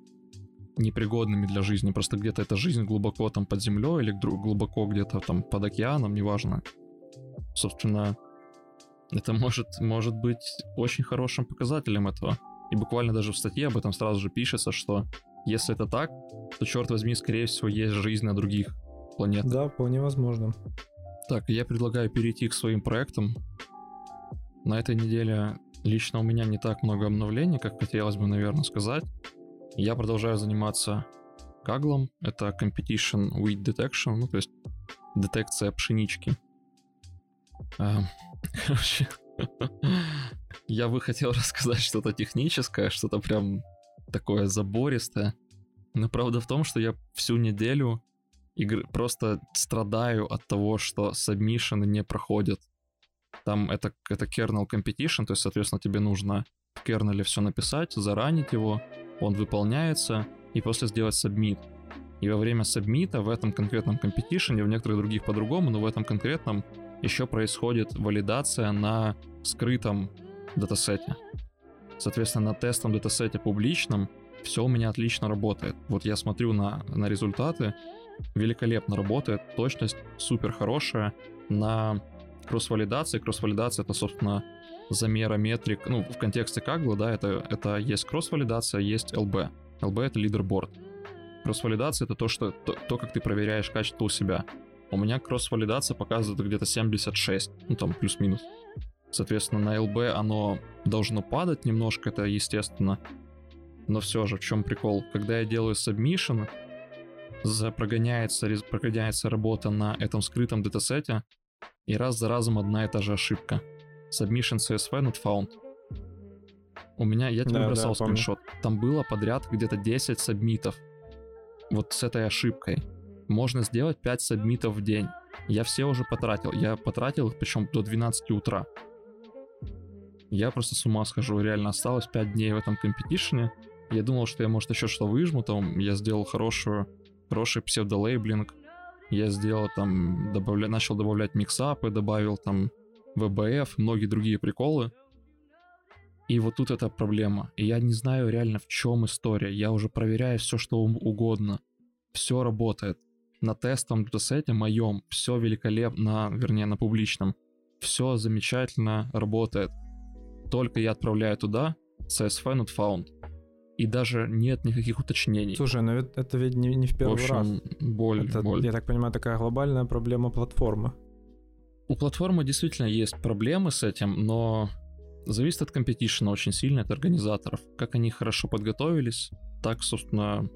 непригодными для жизни. Просто где-то эта жизнь глубоко там под землей или глубоко где-то там под океаном, неважно собственно, это может, может быть очень хорошим показателем этого. И буквально даже в статье об этом сразу же пишется, что если это так, то, черт возьми, скорее всего, есть жизнь на других планетах. Да, вполне возможно. Так, я предлагаю перейти к своим проектам. На этой неделе лично у меня не так много обновлений, как хотелось бы, наверное, сказать. Я продолжаю заниматься каглом. Это Competition Wheat Detection, ну, то есть детекция пшенички. Короче, я бы хотел рассказать что-то техническое, что-то прям такое забористое. Но правда в том, что я всю неделю игр... просто страдаю от того, что сабмишины не проходят. Там это, это kernel competition, то есть, соответственно, тебе нужно в кернеле все написать, заранить его, он выполняется, и после сделать submit. И во время сабмита в этом конкретном competition, в некоторых других по-другому, но в этом конкретном еще происходит валидация на скрытом датасете. Соответственно, на тестом датасете публичном все у меня отлично работает. Вот я смотрю на, на результаты, великолепно работает, точность супер хорошая. На кросс-валидации, кросс-валидация это, собственно, замера метрик, ну, в контексте Kaggle, да, это, это есть кросс-валидация, есть LB. LB это лидерборд. Кросс-валидация это то, что, то, то, как ты проверяешь качество у себя. У меня кросс-валидация показывает где-то 76, ну там плюс-минус. Соответственно, на LB оно должно падать немножко, это естественно. Но все же, в чем прикол? Когда я делаю submission, прогоняется, прогоняется работа на этом скрытом датасете, и раз за разом одна и та же ошибка. Submission CSV not found. У меня, я тебе да, бросал да, скриншот, там было подряд где-то 10 сабмитов. Вот с этой ошибкой можно сделать 5 сабмитов в день. Я все уже потратил. Я потратил их, причем до 12 утра. Я просто с ума схожу. Реально осталось 5 дней в этом компетишне. Я думал, что я, может, еще что выжму. Там я сделал хорошую, хороший псевдолейблинг. Я сделал там, добавля... начал добавлять миксапы, добавил там VBF, многие другие приколы. И вот тут эта проблема. И я не знаю реально, в чем история. Я уже проверяю все, что угодно. Все работает на тестовом датасете моем все великолепно, вернее на публичном, все замечательно работает. Только я отправляю туда, CSV not found. И даже нет никаких уточнений. Слушай, но это, это ведь не, не в первый в общем, раз. боль, Это, боль. я так понимаю, такая глобальная проблема платформы. У платформы действительно есть проблемы с этим, но зависит от компетишена очень сильно, от организаторов. Как они хорошо подготовились, так, собственно,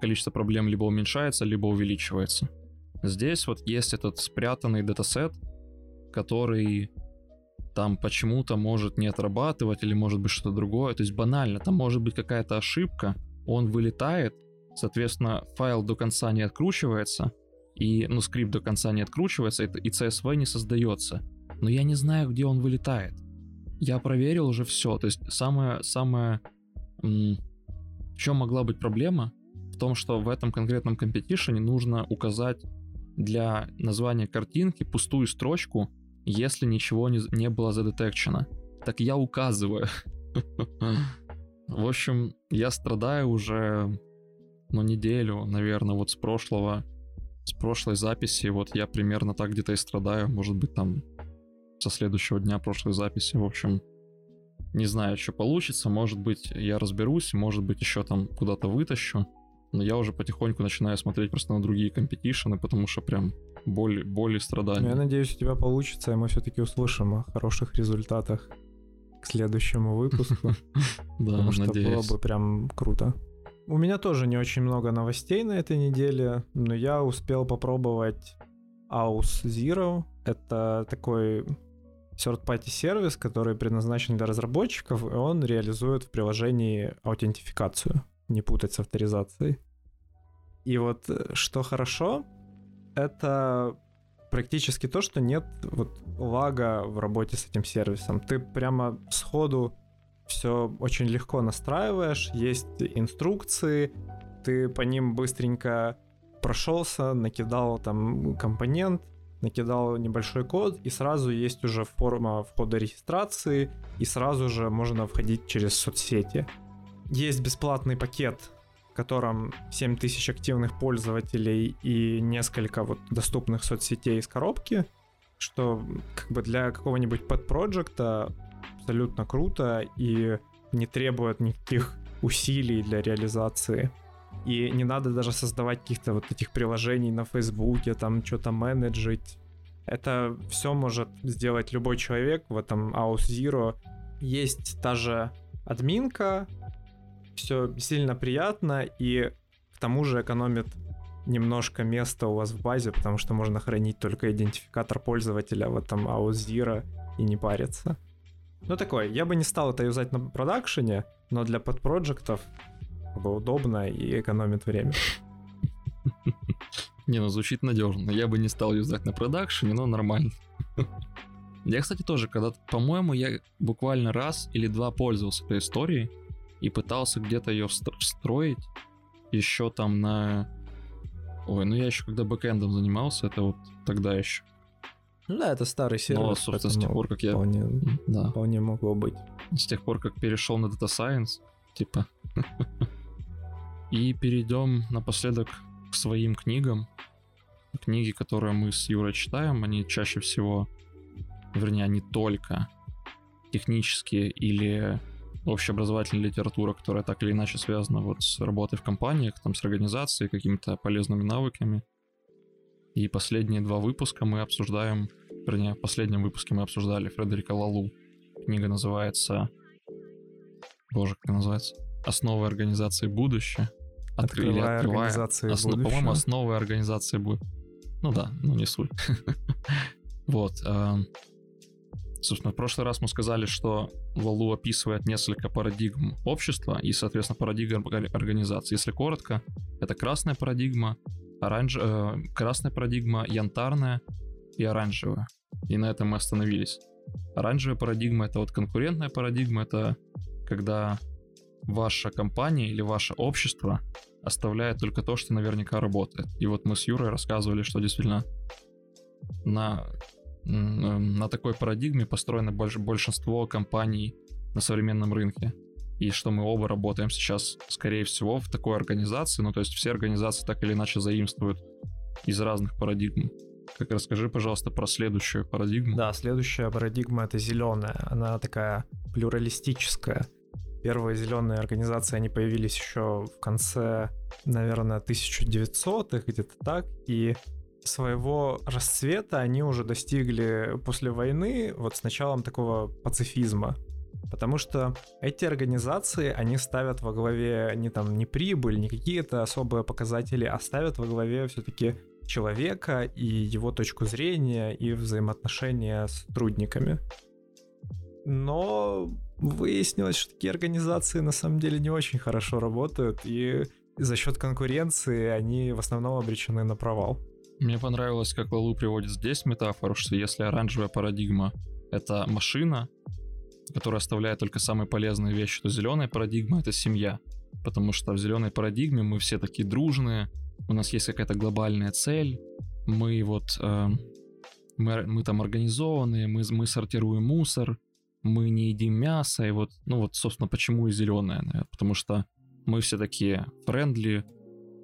количество проблем либо уменьшается, либо увеличивается. Здесь вот есть этот спрятанный датасет, который там почему-то может не отрабатывать или может быть что-то другое. То есть банально, там может быть какая-то ошибка, он вылетает, соответственно, файл до конца не откручивается, и, ну, скрипт до конца не откручивается, и, CSV не создается. Но я не знаю, где он вылетает. Я проверил уже все. То есть самое, самое... В чем могла быть проблема? В том, что в этом конкретном компетишене нужно указать для названия картинки пустую строчку, если ничего не, не было задетекчено. Так я указываю. В общем, я страдаю уже, ну, неделю, наверное, вот с прошлого, с прошлой записи, вот я примерно так где-то и страдаю, может быть, там со следующего дня прошлой записи, в общем, не знаю, что получится, может быть, я разберусь, может быть, еще там куда-то вытащу, но я уже потихоньку начинаю смотреть просто на другие компетишены, потому что прям боль, боль и страдания. я надеюсь, у тебя получится, и мы все-таки услышим о хороших результатах к следующему выпуску. Да, потому что было бы прям круто. У меня тоже не очень много новостей на этой неделе, но я успел попробовать Aus Zero. Это такой third-party сервис, который предназначен для разработчиков, и он реализует в приложении аутентификацию, не путать с авторизацией. И вот э, что хорошо, это практически то, что нет вот лага в работе с этим сервисом. Ты прямо сходу все очень легко настраиваешь, есть инструкции, ты по ним быстренько прошелся, накидал там компонент, накидал небольшой код, и сразу есть уже форма входа регистрации, и сразу же можно входить через соцсети. Есть бесплатный пакет, в котором 7000 активных пользователей и несколько вот доступных соцсетей из коробки, что как бы для какого-нибудь подпроекта абсолютно круто и не требует никаких усилий для реализации. И не надо даже создавать каких-то вот этих приложений на Фейсбуке, там что-то менеджить. Это все может сделать любой человек в этом Aus Zero. Есть та же админка, все сильно приятно и к тому же экономит немножко места у вас в базе, потому что можно хранить только идентификатор пользователя в этом Zero и не париться. Ну такой, я бы не стал это юзать на продакшене, но для бы удобно и экономит время. Не, ну звучит надежно. Я бы не стал юзать на продакшене, но нормально. Я, кстати, тоже, когда, по-моему, я буквально раз или два пользовался этой историей и пытался где-то ее встроить еще там на... Ой, ну я еще когда бэкэндом занимался, это вот тогда еще. Ну да, это старый сервис. Но, собственно, с тех пор, как я... Вполне, Да. вполне могло быть. С тех пор, как перешел на Data Science, типа. И перейдем напоследок к своим книгам. Книги, которые мы с Юрой читаем, они чаще всего, вернее, не только технические или общеобразовательная литература, которая так или иначе связана вот с работой в компаниях, там, с организацией, какими-то полезными навыками. И последние два выпуска мы обсуждаем, вернее, в последнем выпуске мы обсуждали Фредерика Лалу. Книга называется... Боже, как она называется? «Основы организации будущее». Откры- или Открывая «Открывая организации Основ- будущего. По-моему, основы организации будет. Ну да, ну не суть. Вот. Собственно, в прошлый раз мы сказали, что Лалу описывает несколько парадигм общества и, соответственно, парадигм ор- организации. Если коротко, это красная парадигма, оранж... э, красная парадигма, янтарная и оранжевая. И на этом мы остановились. Оранжевая парадигма — это вот конкурентная парадигма, это когда ваша компания или ваше общество оставляет только то, что наверняка работает. И вот мы с Юрой рассказывали, что действительно на, на такой парадигме построено больш- большинство компаний на современном рынке. И что мы оба работаем сейчас, скорее всего, в такой организации. Ну, то есть все организации так или иначе заимствуют из разных парадигм. Как расскажи, пожалуйста, про следующую парадигму. Да, следующая парадигма это зеленая. Она такая плюралистическая. Первые зеленые организации, они появились еще в конце, наверное, 1900-х, где-то так, и своего расцвета они уже достигли после войны, вот с началом такого пацифизма. Потому что эти организации, они ставят во главе не там не прибыль, не какие-то особые показатели, а ставят во главе все-таки человека и его точку зрения и взаимоотношения с сотрудниками. Но выяснилось, что такие организации на самом деле не очень хорошо работают, и за счет конкуренции они в основном обречены на провал. Мне понравилось, как Лалу приводит здесь метафору, что если оранжевая парадигма — это машина, которая оставляет только самые полезные вещи, то зеленая парадигма — это семья. Потому что в зеленой парадигме мы все такие дружные, у нас есть какая-то глобальная цель, мы вот... Э, мы, мы там организованные, мы, мы сортируем мусор, мы не едим мясо, и вот, ну вот, собственно, почему и зеленая, наверное, потому что мы все такие френдли,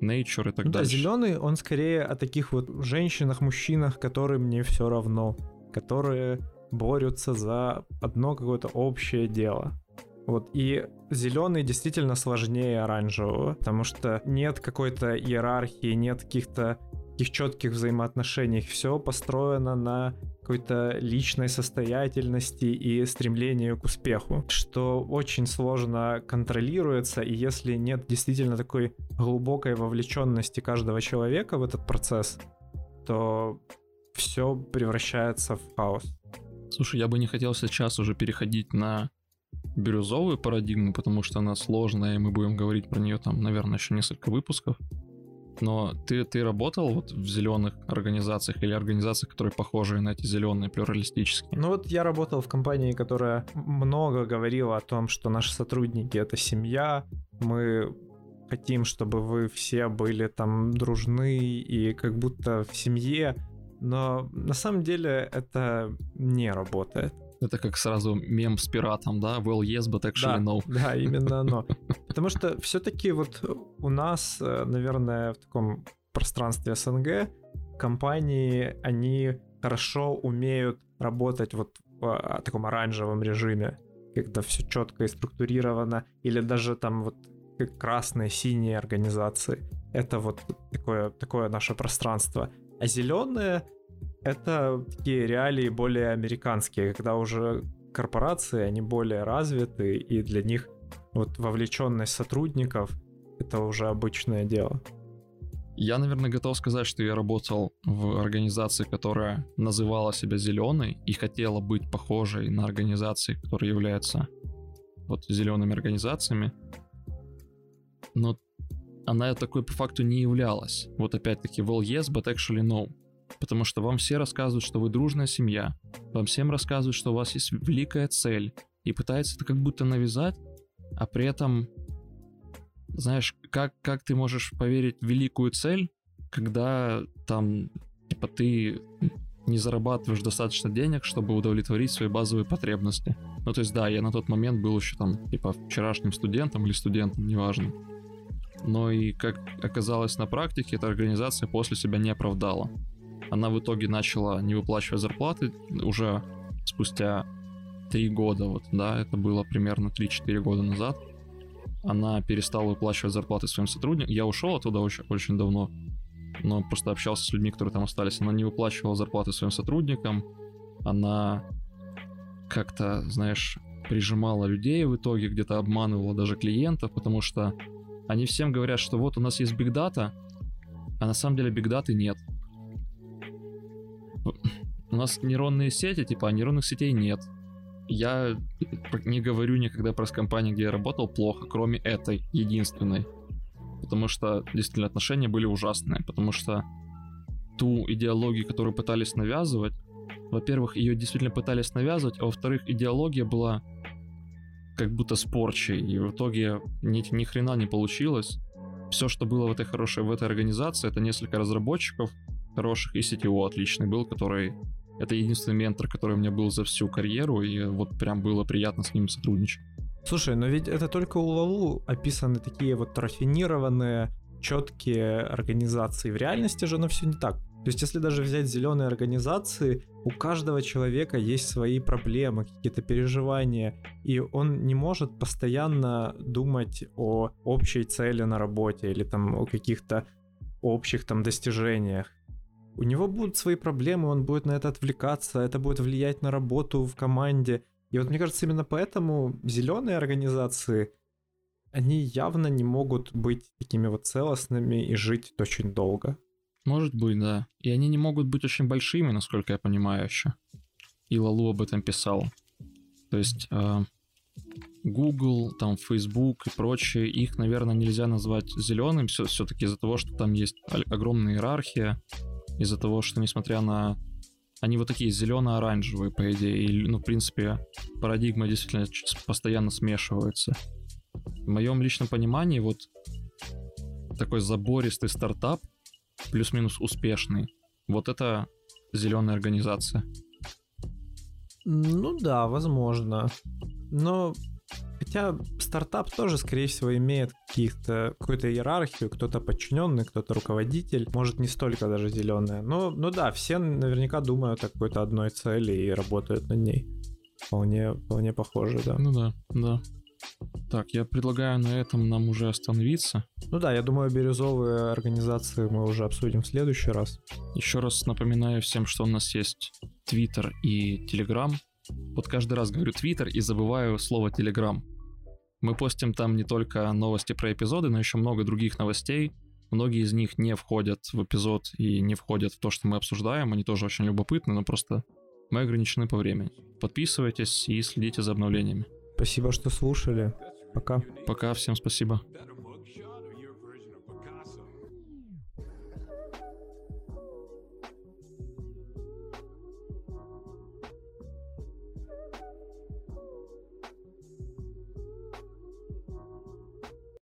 nature и так ну, дальше. Да, зеленый, он скорее о таких вот женщинах, мужчинах, которым не все равно, которые борются за одно какое-то общее дело. Вот, и зеленый действительно сложнее оранжевого, потому что нет какой-то иерархии, нет каких-то таких четких взаимоотношений. Все построено на какой-то личной состоятельности и стремлению к успеху, что очень сложно контролируется, и если нет действительно такой глубокой вовлеченности каждого человека в этот процесс, то все превращается в хаос. Слушай, я бы не хотел сейчас уже переходить на бирюзовую парадигму, потому что она сложная, и мы будем говорить про нее там, наверное, еще несколько выпусков. Но ты, ты работал вот в зеленых организациях или организациях, которые похожи на эти зеленые, плюралистические? Ну вот я работал в компании, которая много говорила о том, что наши сотрудники — это семья, мы хотим, чтобы вы все были там дружны и как будто в семье, но на самом деле это не работает. Это как сразу мем с пиратом, да? Well, yes, but actually да, no. Да, именно оно. Потому что все-таки вот у нас, э, наверное, в таком пространстве СНГ компании, они хорошо умеют работать вот в а, таком оранжевом режиме, когда все четко и структурировано, или даже там вот красные, синие организации. Это вот такое, такое наше пространство. А зеленые это такие реалии более американские, когда уже корпорации, они более развиты, и для них вот вовлеченность сотрудников это уже обычное дело. Я, наверное, готов сказать, что я работал в организации, которая называла себя зеленой и хотела быть похожей на организации, которые являются вот зелеными организациями. Но она такой по факту не являлась. Вот опять-таки, well, yes, but actually no. Потому что вам все рассказывают, что вы дружная семья. Вам всем рассказывают, что у вас есть великая цель. И пытаются это как будто навязать, а при этом, знаешь, как, как ты можешь поверить в великую цель, когда там, типа, ты не зарабатываешь достаточно денег, чтобы удовлетворить свои базовые потребности. Ну, то есть, да, я на тот момент был еще там, типа, вчерашним студентом или студентом, неважно. Но и, как оказалось на практике, эта организация после себя не оправдала. Она в итоге начала не выплачивать зарплаты уже спустя три года, вот, да, это было примерно 3-4 года назад. Она перестала выплачивать зарплаты своим сотрудникам. Я ушел оттуда очень, очень давно, но просто общался с людьми, которые там остались. Она не выплачивала зарплаты своим сотрудникам. Она как-то, знаешь, прижимала людей в итоге, где-то обманывала даже клиентов, потому что они всем говорят, что вот у нас есть биг дата, а на самом деле биг даты нет. У нас нейронные сети, типа, а нейронных сетей нет. Я не говорю никогда про компании, где я работал, плохо, кроме этой, единственной. Потому что действительно отношения были ужасные. Потому что ту идеологию, которую пытались навязывать, во-первых, ее действительно пытались навязывать, а во-вторых, идеология была как будто спорчей, и в итоге ни, ни хрена не получилось. Все, что было в этой хорошей, в этой организации, это несколько разработчиков, хороших, и CTO отличный был, который... Это единственный ментор, который у меня был за всю карьеру, и вот прям было приятно с ним сотрудничать. Слушай, но ведь это только у Лалу описаны такие вот рафинированные, четкие организации. В реальности же оно все не так. То есть, если даже взять зеленые организации, у каждого человека есть свои проблемы, какие-то переживания, и он не может постоянно думать о общей цели на работе или там о каких-то общих там достижениях. У него будут свои проблемы, он будет на это отвлекаться, это будет влиять на работу в команде. И вот мне кажется, именно поэтому зеленые организации, они явно не могут быть такими вот целостными и жить очень долго. Может быть, да. И они не могут быть очень большими, насколько я понимаю еще. И Лалу об этом писал. То есть э, Google, там Facebook и прочие, их, наверное, нельзя назвать зеленым все, все-таки из-за того, что там есть огромная иерархия, из-за того, что несмотря на... Они вот такие зелено-оранжевые, по идее, и, ну, в принципе, парадигма действительно постоянно смешивается. В моем личном понимании вот такой забористый стартап, плюс-минус успешный, вот это зеленая организация. Ну да, возможно. Но Хотя стартап тоже, скорее всего, имеет каких-то, какую-то иерархию, кто-то подчиненный, кто-то руководитель, может не столько даже зеленая. Но, ну да, все наверняка думают о какой-то одной цели и работают над ней. Вполне, вполне похоже, да. Ну да, да. Так, я предлагаю на этом нам уже остановиться. Ну да, я думаю, бирюзовые организации мы уже обсудим в следующий раз. Еще раз напоминаю всем, что у нас есть Twitter и Telegram. Вот каждый раз говорю Twitter и забываю слово Telegram. Мы постим там не только новости про эпизоды, но еще много других новостей. Многие из них не входят в эпизод и не входят в то, что мы обсуждаем. Они тоже очень любопытны, но просто мы ограничены по времени. Подписывайтесь и следите за обновлениями. Спасибо, что слушали. Пока. Пока, всем спасибо.